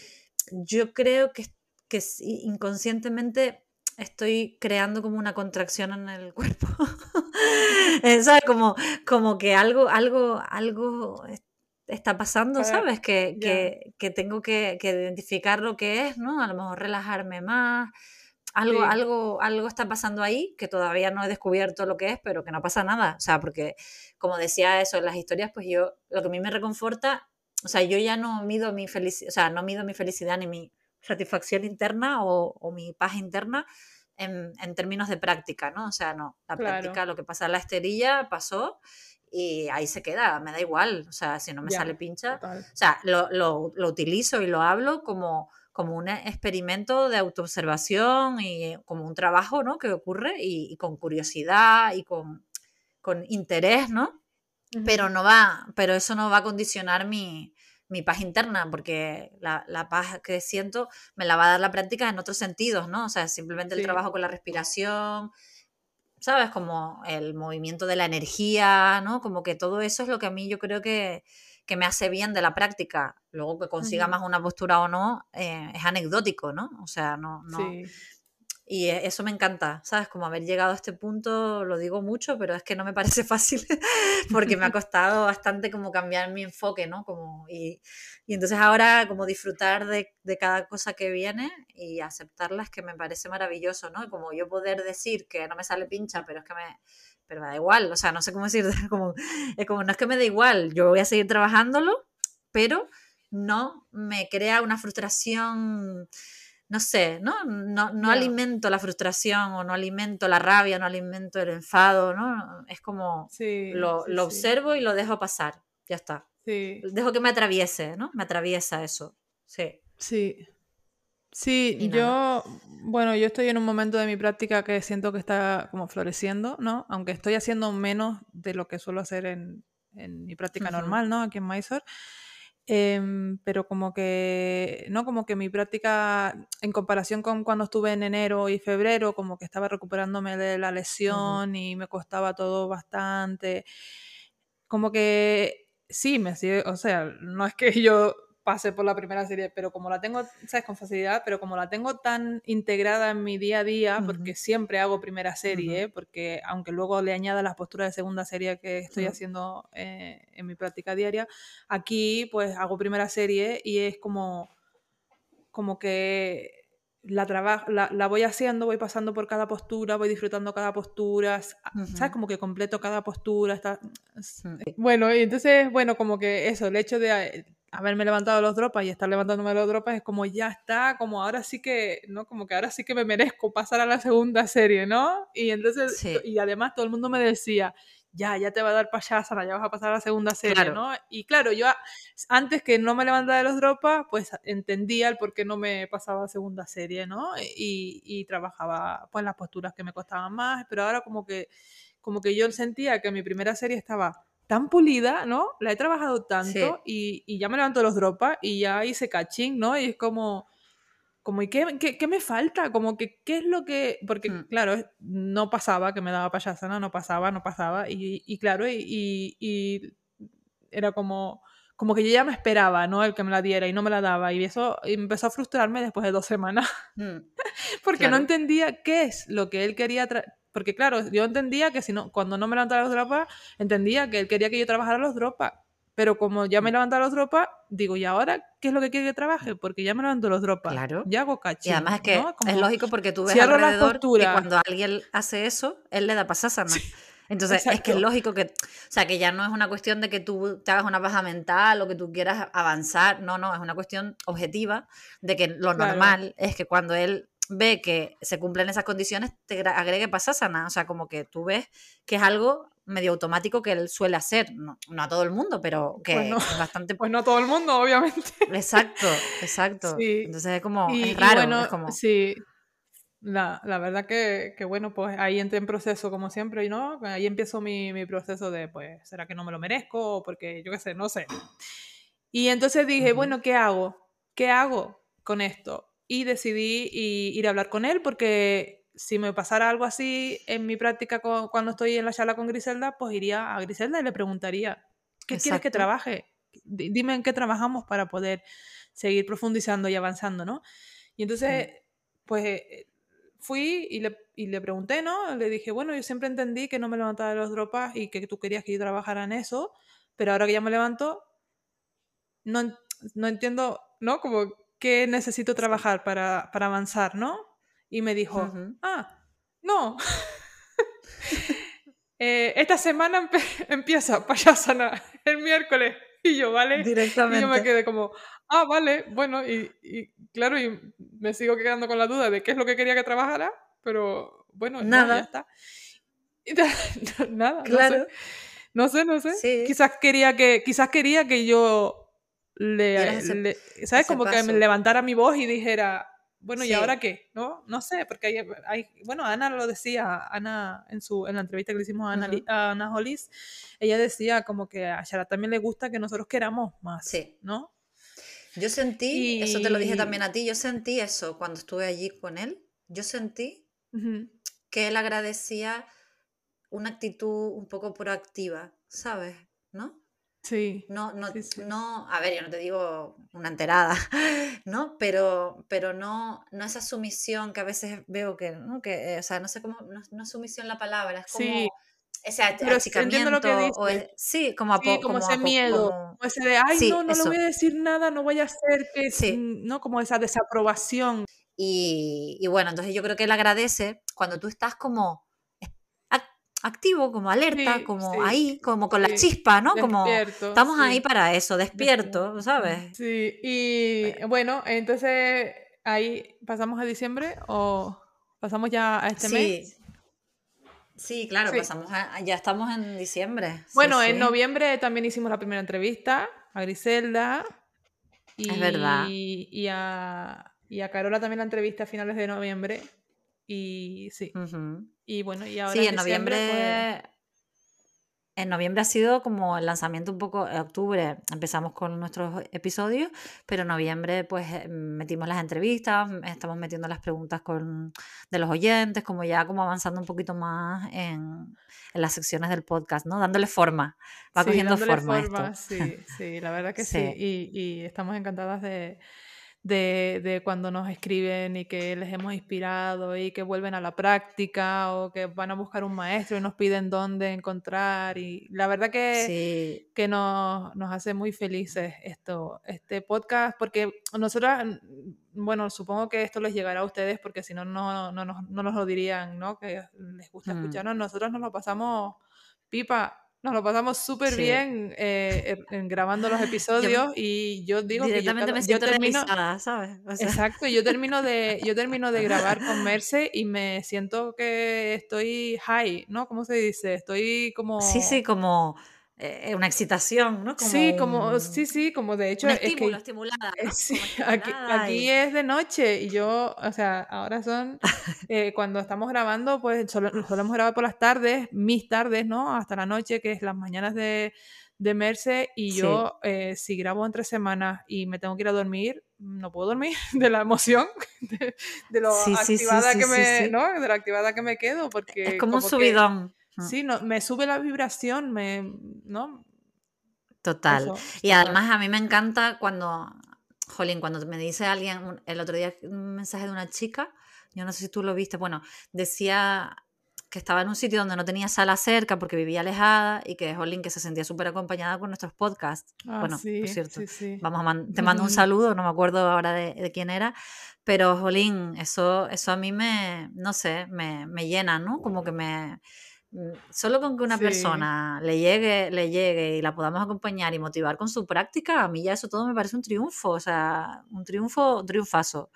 Yo creo que, que inconscientemente estoy creando como una contracción en el <laughs> cuerpo. <laughs> ¿Sabes? Como, como que algo, algo, algo está pasando, ¿sabes? Que, que, tengo que, identificar lo que es, ¿no? A lo mejor relajarme más. Algo, algo, algo está pasando ahí que todavía no he descubierto lo que es, pero que no pasa nada. O sea, porque como decía eso en las historias, pues yo, lo que a mí me reconforta, o sea, yo ya no mido mi felicidad, o sea, no mido mi felicidad ni mi satisfacción interna o, mi paz interna en, términos de práctica, ¿no? O sea, no, la práctica, lo que pasa en la esterilla pasó y ahí se queda, me da igual, o sea, si no me sale pincha, o sea, lo, lo, lo, utilizo y lo hablo como, como un experimento de autoobservación y como un trabajo, ¿no? Que ocurre y, con curiosidad y con, con interés, ¿no? Pero no va, pero eso no va a condicionar mi, mi paz interna, porque la, la, paz que siento me la va a dar la práctica en otros sentidos, ¿no? O sea, simplemente el trabajo con la respiración, ¿sabes? Como el movimiento de la energía, ¿no? Como que todo eso es lo que a mí yo creo que, me hace bien de la práctica. Luego que consiga más una postura o no, eh, es anecdótico, ¿no? O sea, no, no, y e, eso me encanta, ¿sabes? Como haber llegado a este punto, lo digo mucho, pero es que no me parece <laughs> fácil porque me ha <laughs> costado bastante como cambiar mi enfoque, ¿no? Como, y, y entonces ahora como disfrutar de, de, cada cosa que viene y aceptarla es que me parece maravilloso, ¿no? Como yo poder decir que no me sale pincha, pero es que me, pero me da igual, o sea, no sé cómo decir, <laughs> como, es como, no es que me da igual, yo voy a seguir trabajándolo, pero no me crea una frustración no sé, ¿no? No, alimento la frustración o no alimento la rabia, no alimento el enfado, ¿no? Es como lo, observo y lo dejo pasar, ya está. Dejo que me atraviese, ¿no? Me atraviesa eso, sí. Sí. Sí, yo, bueno, yo estoy en un momento de mi práctica que siento que está como floreciendo, ¿no? Aunque estoy haciendo menos de lo que suelo hacer en, mi práctica normal, ¿no? Aquí en Mysore. Em, pero como que, ¿no? Como que mi práctica, en comparación con cuando estuve en enero y febrero, como que estaba recuperándome de la lesión y me costaba todo bastante. Como que sí, me sigue, o sea, no es que <laughs> yo pase por la primera serie, pero como la tengo, ¿sabes? Con facilidad, pero como la tengo tan integrada en mi día a día, porque siempre hago primera serie, porque aunque luego le añada las posturas de segunda serie que estoy haciendo eh, en mi práctica diaria, aquí pues hago primera serie y es como, como que la, la, la, voy haciendo, voy pasando por cada postura, voy disfrutando cada postura, ¿sabes? Como que completo cada postura. Está... Bueno, y entonces, bueno, como que eso, el hecho de haberme levantado los dropas y estar levantándome los dropas es como ya está, como ahora sí que, ¿no? Como que ahora sí que me merezco pasar a la segunda serie, ¿no? Y entonces, y además todo el mundo me decía, ya, ya te va a dar payasana, ya vas a pasar a la segunda serie, ¿no? Y claro, yo antes que no me levantaba de los dropas, pues entendía el por qué no me pasaba a segunda serie, ¿no? Y, y trabajaba pues las posturas que me costaban más, pero ahora como que, como que yo sentía que mi primera serie estaba tan pulida, ¿no? La he trabajado tanto y, y, ya me levanto los dropas y ya hice caching, ¿no? Y es como, como ¿y qué, qué, me falta? Como que, ¿qué es lo que...? Porque, hmm. claro, no pasaba que me daba payasana, no pasaba, no pasaba. Y, y claro, y, y, era como, como que yo ya me esperaba, ¿no? El que me la diera y no me la daba. Y eso empezó a frustrarme después de dos semanas. Hmm. <laughs> Porque no entendía qué es lo que él quería porque claro, yo entendía que si no, cuando no me levantaba los dropas, entendía que él quería que yo trabajara los dropas. Pero como ya me mm. levantaba los dropas, digo, ¿y ahora qué es lo que quiere que trabaje? Porque ya me levanto los dropas. Claro. Ya hago cachín. Y además es que es lógico porque tú ves alrededor que cuando alguien hace eso, él le da pasásana. Entonces, es que es lógico que, o sea, que ya no es una cuestión de que tú te hagas una baja mental o que tú quieras avanzar, no, no, es una cuestión objetiva de que lo normal es que cuando él ve que se cumplen esas condiciones, te agregue pasasana. O sea, como que tú ves que es algo medio automático que él suele hacer. No, a todo el mundo, pero que pues es bastante. <laughs> Pues no a todo el mundo, obviamente. Exacto, exacto. Entonces es como. es raro. es como... Sí. la, la verdad que, que, bueno, pues ahí entré en proceso como siempre y no, ahí empiezo mi, mi, proceso de, pues, ¿será que no me lo merezco? Porque yo qué sé, no sé. Y entonces dije, bueno, ¿qué hago? ¿Qué hago con esto? Y decidí ir a hablar con él porque si me pasara algo así en mi práctica cuando estoy en la charla con Griselda, pues iría a Griselda y le preguntaría, ¿qué quieres que trabaje? Dime en qué trabajamos para poder seguir profundizando y avanzando, ¿no? Y entonces, pues eh, fui y le, y le, pregunté, ¿no? Le dije, bueno, yo siempre entendí que no me levantaba de los dropas y que tú querías que yo trabajara en eso, pero ahora que ya me levanto, no, no entiendo, ¿no? Como qué necesito trabajar para, para avanzar, ¿no? Y me dijo, ah, no. <laughs> eh, esta semana <laughs> empieza payasana <laughs> el miércoles. Y yo, ¿vale? Directamente. Y yo me quedé como, ah, vale, bueno, y, y, claro, y me sigo quedando con la duda de qué es lo que quería que trabajara, pero bueno, nada. ya está. nada, claro. No sé, no sé. No sé. Sí. Quizás quería que, quizás quería que yo le, le ¿sabes? Como paso. que me levantara mi voz y dijera, bueno, Sí. ¿y ahora qué? ¿No? No sé, porque hay, hay, bueno, Ana lo decía, Ana en su en la entrevista que le hicimos a Ana, Ujú. a Ana Hollis, ella decía como que a Shara también le gusta que nosotros queramos más, Sí. ¿no? Yo sentí, eso te lo dije Y- también a ti, yo sentí eso cuando estuve allí con él. Yo sentí Ujú. que él agradecía una actitud un poco proactiva, ¿sabes? ¿No? Sí. No, no, Sí, sí. no, a ver, yo no te digo una enterada, <laughs> ¿no? Pero, pero no, no esa sumisión que a veces veo que, ¿no? Que, eh, o sea, no sé cómo, no, no es sumisión la palabra, es como Sí. ese ach- Pero sí, entiendo lo que achicamiento, o sí, como, Sí, apo- como como, ese miedo, como, ese de, ay, no, no le voy eso, a decir nada, no vaya a ser que, sí. mm, ¿no? Como esa desaprobación. Y, y bueno, entonces yo creo que él agradece cuando tú estás como activo, como alerta, Sí, como sí, ahí, como con la chispa, ¿no? Como estamos ahí para eso, Despierto. ¿sabes? Sí, y Bueno. bueno, entonces ahí pasamos a diciembre o pasamos ya a este mes. Sí, sí, claro, pasamos a- ya estamos en diciembre. Bueno, en noviembre también hicimos la primera entrevista a Griselda Es verdad. y, y a, y a Carola también la entrevista a finales de noviembre. Y sí, y bueno, y ahora Sí, en pues, noviembre. En noviembre ha sido como el lanzamiento un poco, en octubre empezamos con nuestros episodios, pero en noviembre pues eh, metimos las entrevistas, m- estamos metiendo las preguntas con, de los oyentes, como ya como avanzando un poquito más en, en las secciones del podcast, ¿no? Dándole forma, va sí, cogiendo forma esto. sí, sí, la verdad que sí. <laughs> Sí. Y, y estamos encantadas de, de, de cuando nos escriben y que les hemos inspirado y que vuelven a la práctica o que van a buscar un maestro y nos piden dónde encontrar. Y la verdad que, Sí, que nos, nos hace muy felices esto, este podcast, porque nosotras, bueno, supongo que esto les llegará a ustedes porque si no, no, no, nos, no nos lo dirían, ¿no? Que les gusta Mm. escucharnos. Nosotros nos lo pasamos pipa. Nos lo pasamos súper sí. bien eh, en grabando los <laughs> Yo episodios y yo digo que yo, me yo termino, realizada, ¿sabes? O sea, exacto, yo termino de, yo <laughs> termino de grabar con Merce y me siento que estoy high, ¿no? ¿Cómo se dice? Estoy sí, sí, como, como eh, una excitación, ¿no? Como sí, como, sí, un, sí, como de hecho un es estímulo, que estimulada, eh, ¿no? sí, Como <laughs> aquí, estimulada aquí y... es de noche y yo, o sea, ahora son, <laughs> eh, cuando estamos grabando, pues solo- solemos grabar por las tardes, mis tardes, ¿no? Hasta la noche, que es las mañanas de, de Merce, y Sí, yo, eh, si grabo entre semanas y me tengo que ir a dormir, no puedo dormir <laughs> de la emoción, de, de lo sí, sí, sí, activada sí, que sí, me, sí. ¿no? De lo activada que me quedo, Es porque como un como que, subidón. Mm, sí, no, me sube la vibración, me, ¿no? Total. Eso, Y total. además a mí me encanta cuando, jolín, cuando me dice alguien, el otro día un mensaje de una chica, yo no sé si tú lo viste, bueno, decía que estaba en un sitio donde no tenía sala cerca porque vivía alejada y que, jolín, que se sentía súper acompañada con nuestros podcasts. Ah, Bueno, por sí, cierto, sí, sí. vamos a man- te mando un saludo, no me acuerdo ahora de, de quién era, pero, jolín, eso, eso a mí me, no sé, me, me llena, ¿no? Como que me... mm, Solo con que una Sí. persona le llegue, le llegue y la podamos acompañar y motivar con su práctica, a mí ya eso todo me parece un triunfo, o sea, un triunfo, un triunfazo.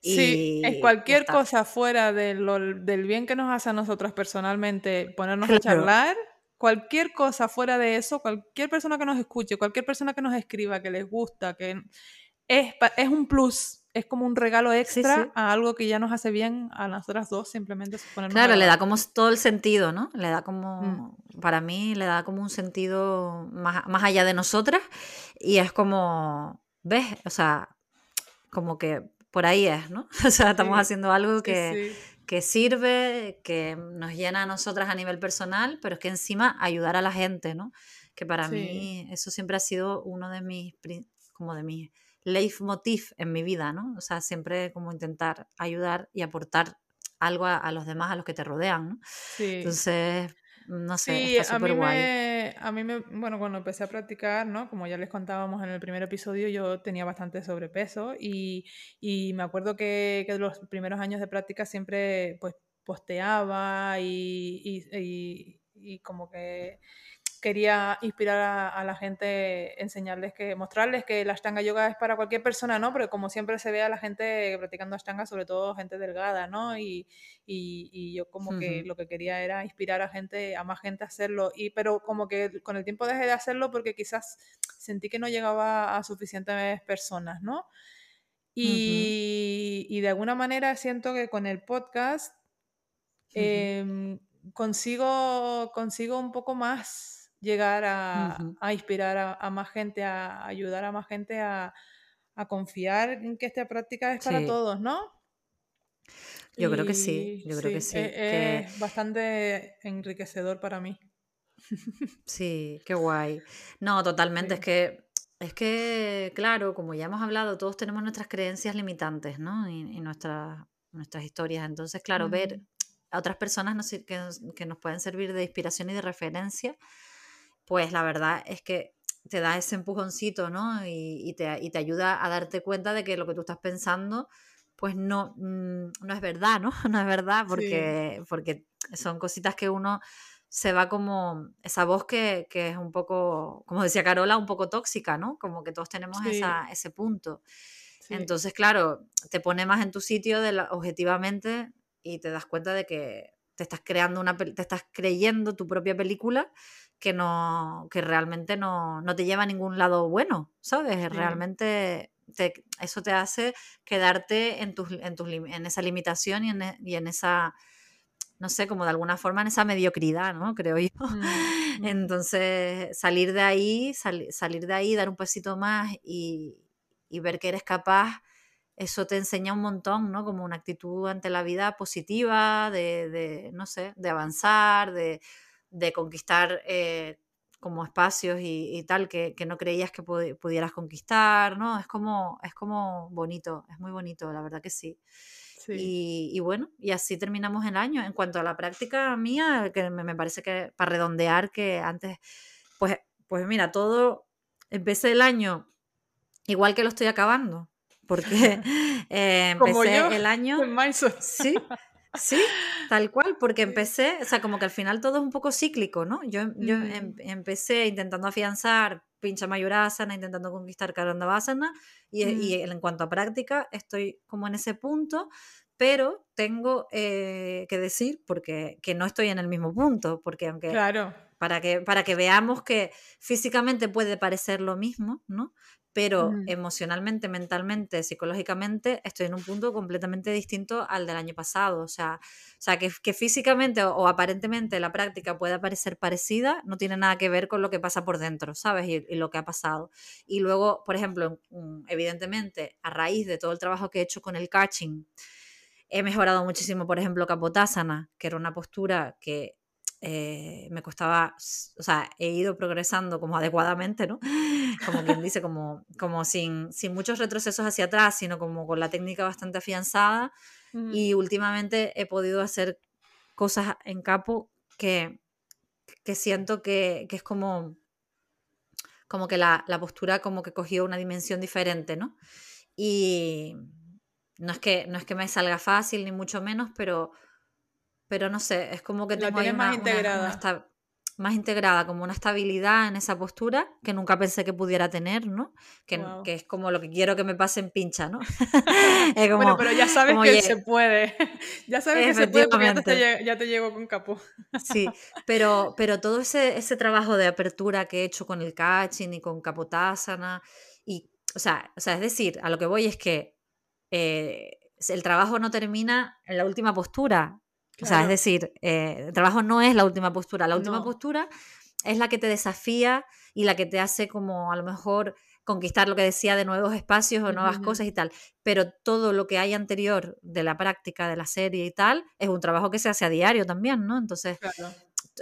Sí, es Y cualquier cosa fuera de lo- del bien que nos hace a nosotras personalmente ponernos a charlar, cualquier cosa fuera de eso, cualquier persona que nos escuche, cualquier persona que nos escriba, que les gusta, que es, es un plus, es como un regalo extra a algo que ya nos hace bien a nosotras dos, simplemente Claro, le da como todo el sentido, ¿no? Le da como, mm. para mí, le da como un sentido más, más allá de nosotras y es como, ¿ves? O sea, como que por ahí es, ¿no? <laughs> O sea, estamos haciendo algo que, que, sirve, que nos llena a nosotras a nivel personal, pero es que encima ayudar a la gente, ¿no? Que para mí eso siempre ha sido uno de mis, como de mis leitmotiv en mi vida, ¿no? O sea, siempre como intentar ayudar y aportar algo a, los demás, a los que te rodean, ¿no? Sí. Entonces, no sé, está súper guay. a mí me, bueno, cuando empecé a practicar, ¿no? Como ya les contábamos en el primer episodio, yo tenía bastante sobrepeso y, y me acuerdo que, que los primeros años de práctica siempre, pues, posteaba y, y, y como que quería inspirar a, la gente, enseñarles que, mostrarles que la Ashtanga Yoga es para cualquier persona, ¿no? Porque como siempre se ve a la gente practicando Ashtanga, sobre todo gente delgada, ¿no? Y, y, yo como que lo que quería era inspirar a gente, a más gente a hacerlo. Y, pero como que con el tiempo dejé de hacerlo porque quizás sentí que no llegaba a suficientes personas, ¿no? Y, y de alguna manera siento que con el podcast em, consigo, consigo un poco más llegar a, inspirar a, más gente, a ayudar a más gente a, confiar en que esta práctica es para todos, ¿no? Yo creo que sí, yo creo que sí. E, es, bastante enriquecedor para mí. <laughs> Sí, qué guay. No, totalmente, es que es que, claro, como ya hemos hablado, todos tenemos nuestras creencias limitantes, ¿no? Y, nuestras, nuestras historias. Entonces, claro, ver a otras personas que, que, nos pueden servir de inspiración y de referencia, pues la verdad es que te da ese empujoncito, ¿no? Y, te, y, te, ayuda a darte cuenta de que lo que tú estás pensando, pues no, mm, no es verdad, ¿no? <laughs> No es verdad, porque, porque son cositas que uno se va como, esa voz que, que, es un poco, como decía Carola, un poco tóxica, ¿no? Como que todos tenemos esa, ese punto. Entonces, claro, te pone más en tu sitio de objetivamente y te das cuenta de que te estás creando una, te estás creyendo tu propia película que no, que realmente no, te lleva a ningún lado bueno, ¿sabes? Realmente eso te hace quedarte en, tus, en, en esa limitación y en, e, y en, esa, no sé, como de alguna forma en esa mediocridad, ¿no? Creo yo. Mm, <laughs> mm. Entonces, salir de ahí, salir de ahí, dar un pasito más y, y ver que eres capaz eso te enseña un montón, ¿no? Como una actitud ante la vida positiva, de, de no sé, de avanzar, de, de conquistar eh, como espacios y, tal que, no creías que pudieras conquistar, ¿no? Es como, es como bonito, es muy bonito, la verdad que sí. Y, bueno, y así terminamos el año. En cuanto a la práctica mía, que me, parece que para redondear que antes, pues, pues mira, todo, empecé el año igual que lo estoy acabando, porque <laughs> <laughs> eh, empecé el año... Sí, <laughs> Sí, tal cual, porque empecé, o sea, como que al final todo es un poco cíclico, ¿no? Yo, yo em, empecé intentando afianzar pincha mayurasana, intentando conquistar karandavasana, y, y en cuanto a práctica estoy como en ese punto, pero tengo eh, que decir porque que no estoy en el mismo punto, porque aunque claro. para que para que veamos que físicamente puede parecer lo mismo, ¿no? Pero emocionalmente, mentalmente, psicológicamente, estoy en un punto completamente distinto al del año pasado. O sea, o sea que, que físicamente o, aparentemente la práctica pueda parecer parecida, no tiene nada que ver con lo que pasa por dentro, ¿sabes? Y, lo que ha pasado. Y luego, por ejemplo, mm, evidentemente, a raíz de todo el trabajo que he hecho con el catching, he mejorado muchísimo, por ejemplo, Kapotasana, que era una postura que eh, me costaba, o sea, he ido progresando como adecuadamente, ¿no? <laughs> Como quien dice, como, como sin, sin muchos retrocesos hacia atrás, sino como con la técnica bastante afianzada. Y últimamente he podido hacer cosas en capo que, que siento que, que, es como, como que la, la, postura como que cogió una dimensión diferente, ¿no? Y no es que, no es que me salga fácil, ni mucho menos, pero pero no sé, es como que tengo más integrada. más integrada, como una estabilidad en esa postura que nunca pensé que pudiera tener, ¿no? Que, que es como lo que quiero que me pase en pincha, ¿no? <laughs> <laughs> bueno, pero ya sabes que se puede. <laughs> ya sabes que se puede porque ya te, ya te llego con capó. sí, pero, pero todo ese, ese trabajo de apertura que he hecho con el catching y con capotásana, y, o sea, o sea, es decir, a lo que voy es que eh, el trabajo no termina en la última postura. O sea, es decir, eh, el trabajo no es la última postura. La última postura es la que te desafía y la que te hace como a lo mejor conquistar lo que decía de nuevos espacios o nuevas cosas y tal. Pero todo lo que hay anterior de la práctica de la serie y tal es un trabajo que se hace a diario también, ¿no? Entonces,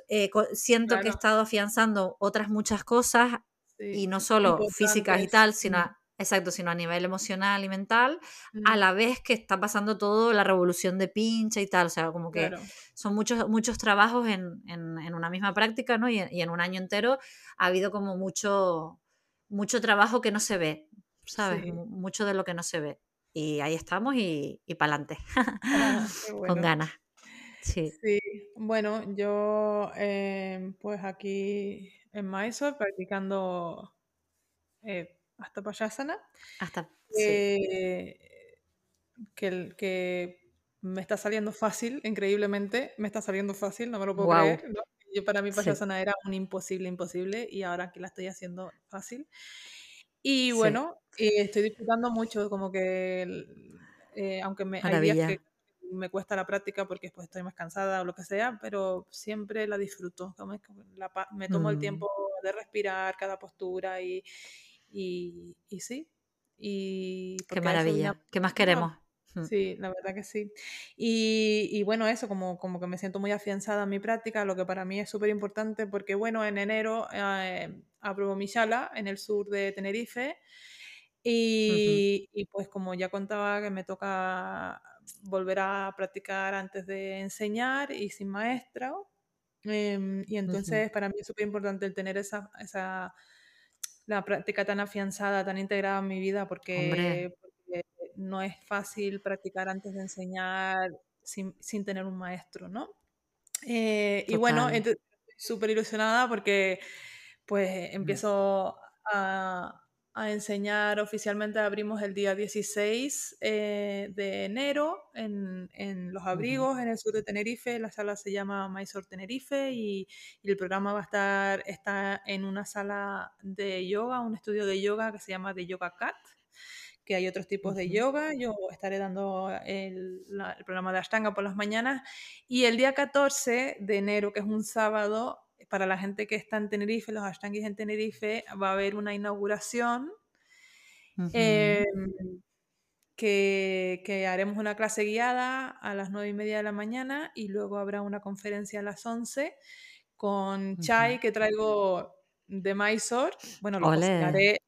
eh, siento que he estado afianzando otras muchas cosas y no solo físicas y tal, sino Exacto, sino a nivel emocional y mental, a la vez que está pasando todo la revolución de pincha y tal, o sea, como que son muchos, muchos trabajos en, en, una misma práctica, ¿no? Y, en un año entero ha habido como mucho, mucho trabajo que no se ve, ¿sabes? Mucho de lo que no se ve. Y ahí estamos y, y para adelante, ah, <laughs> con ganas. Sí. sí. bueno, yo em, pues aquí en Mysore practicando... Eh, hasta Payasana. Hasta. Eh, que, que me está saliendo fácil, increíblemente, me está saliendo fácil, no me lo puedo creer. Yo para mí Payasana era un imposible, imposible, y ahora aquí la estoy haciendo fácil. Y bueno, estoy disfrutando mucho, como que, eh, aunque me, hay días que me cuesta la práctica porque después estoy más cansada o lo que sea, pero siempre la disfruto. me tomo el mm. tiempo de respirar cada postura y, y, sí. Y Qué maravilla. ¿Qué más queremos? Mm. Sí, la verdad que sí. Y, bueno, eso, como, como que me siento muy afianzada en mi práctica, lo que para mí es súper importante porque, bueno, en enero eh, abro mi sala en el sur de Tenerife y, pues como ya contaba que me toca volver a practicar antes de enseñar y sin maestra. Em, y entonces para mí es súper importante el tener esa, esa la práctica tan afianzada, tan integrada en mi vida, porque, no es fácil practicar antes de enseñar sin, tener un maestro, ¿no? Eh, y bueno, estoy súper ilusionada porque pues empiezo a, a enseñar oficialmente, abrimos el día 16 eh, de enero en, en Los Abrigos, en el sur de Tenerife. La sala se llama Mysore Tenerife y, el programa va a estar está en una sala de yoga, un estudio de yoga que se llama The Yoga Cat que hay otros tipos de yoga. Yo estaré dando el, el, programa de Ashtanga por las mañanas. Y el día 14 de enero, que es un sábado, para la gente que está en Tenerife, los Ashtangis en Tenerife, va a haber una inauguración em, que, haremos una clase guiada a las nueve y media de la mañana y luego habrá una conferencia a las 11 con chai que traigo de Mysore. Bueno, lo cocinaré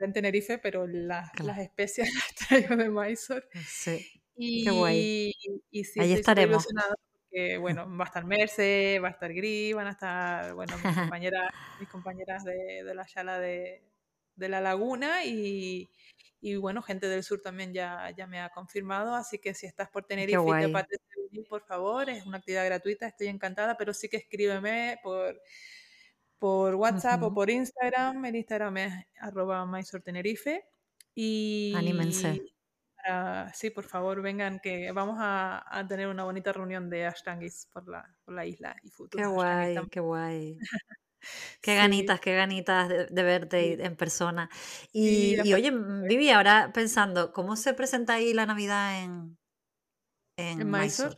en Tenerife, pero las especias <laughs> las traigo de Mysore. Sí. Y, Qué guay. Y, sí, Ahí estaremos que bueno, va a estar Merce, va a estar Gris, van a estar, bueno, mis <laughs> compañeras, mis compañeras de, de la sala de, de, la laguna y, y, bueno, gente del sur también ya, ya me ha confirmado, así que si estás por Tenerife y te apetece venir, por favor, es una actividad gratuita, estoy encantada, pero sí que escríbeme por, por WhatsApp o por Instagram, el Instagram es arroba Tenerife y... Anímense sí, por favor, vengan, que vamos a, tener una bonita reunión de Ashtangis por la, por la isla y Qué guay, qué guay. <laughs> Qué ganitas, qué ganitas de, verte en persona. Y, oye, Vivi, ahora pensando, ¿cómo se presenta ahí la Navidad en, en, Mysore?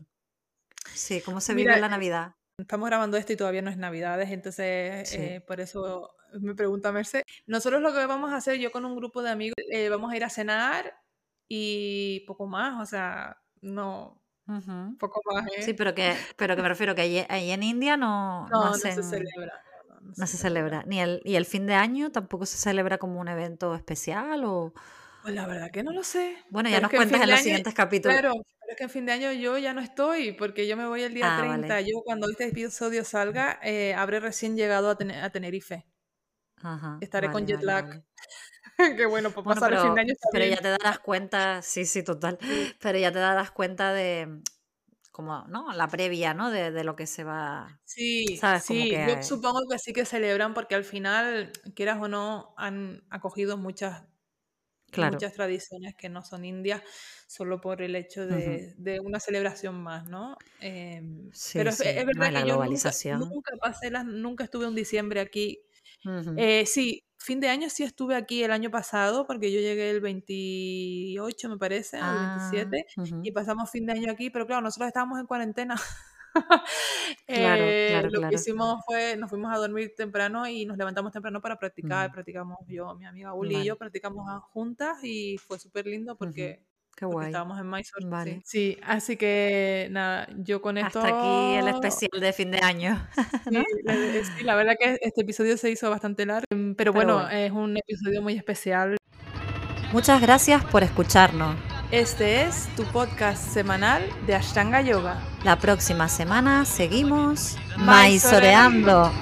Sí, ¿cómo se vive la Navidad? Estamos grabando esto y todavía no es Navidades, entonces eh, por eso me pregunta Merced. Nosotros lo que vamos a hacer, yo con un grupo de amigos, eh, vamos a ir a cenar y poco más, o sea, no, poco más. ¿eh? Sí, pero que, pero que me refiero que ahí, en India no, no, se celebra. No, se, celebra. Ni el, ¿Y el fin de año tampoco se celebra como un evento especial? O... Pues la verdad que no lo sé. Bueno, ya nos cuentas en, los siguientes capítulos. Claro, pero es que en fin de año yo ya no estoy, porque yo me voy el día 30. Ah, yo cuando este episodio salga, eh, habré recién llegado a, a Tenerife. Ajá, Estaré con jet lag. <laughs> Qué bueno, pues pasar pero, el fin de año. pero ya te darás cuenta, sí, sí, total. Pero ya te darás cuenta de como, ¿no? La previa, ¿no? De, de lo que se va. Sí, ¿sabes? sí. Yo supongo que sí que celebran porque al final, quieras o no, han acogido muchas, muchas tradiciones que no son indias solo por el hecho de, de una celebración más, ¿no? Em, pero es, verdad que yo nunca, nunca pasé las, nunca estuve un diciembre aquí Eh, sí, fin de año sí estuve aquí el año pasado, porque yo llegué el 28, me parece, o el 27, y pasamos fin de año aquí, pero claro, nosotros estábamos en cuarentena. <laughs> claro, Eh, claro, lo que hicimos fue, nos fuimos a dormir temprano y nos levantamos temprano para practicar. Mm. Practicamos yo, mi amiga Uli y yo, practicamos juntas y fue súper lindo porque, Qué guay. estábamos en Mysore. sí. Vale. Sí, así que nada, yo con esto... Hasta aquí el especial de fin de año. <laughs> Sí, eh, sí, la verdad que este episodio se hizo bastante largo, em, pero Pero bueno, bueno. es un episodio muy especial. Muchas gracias por escucharnos. Este es tu podcast semanal de Ashtanga Yoga. La próxima semana seguimos Maizoreando.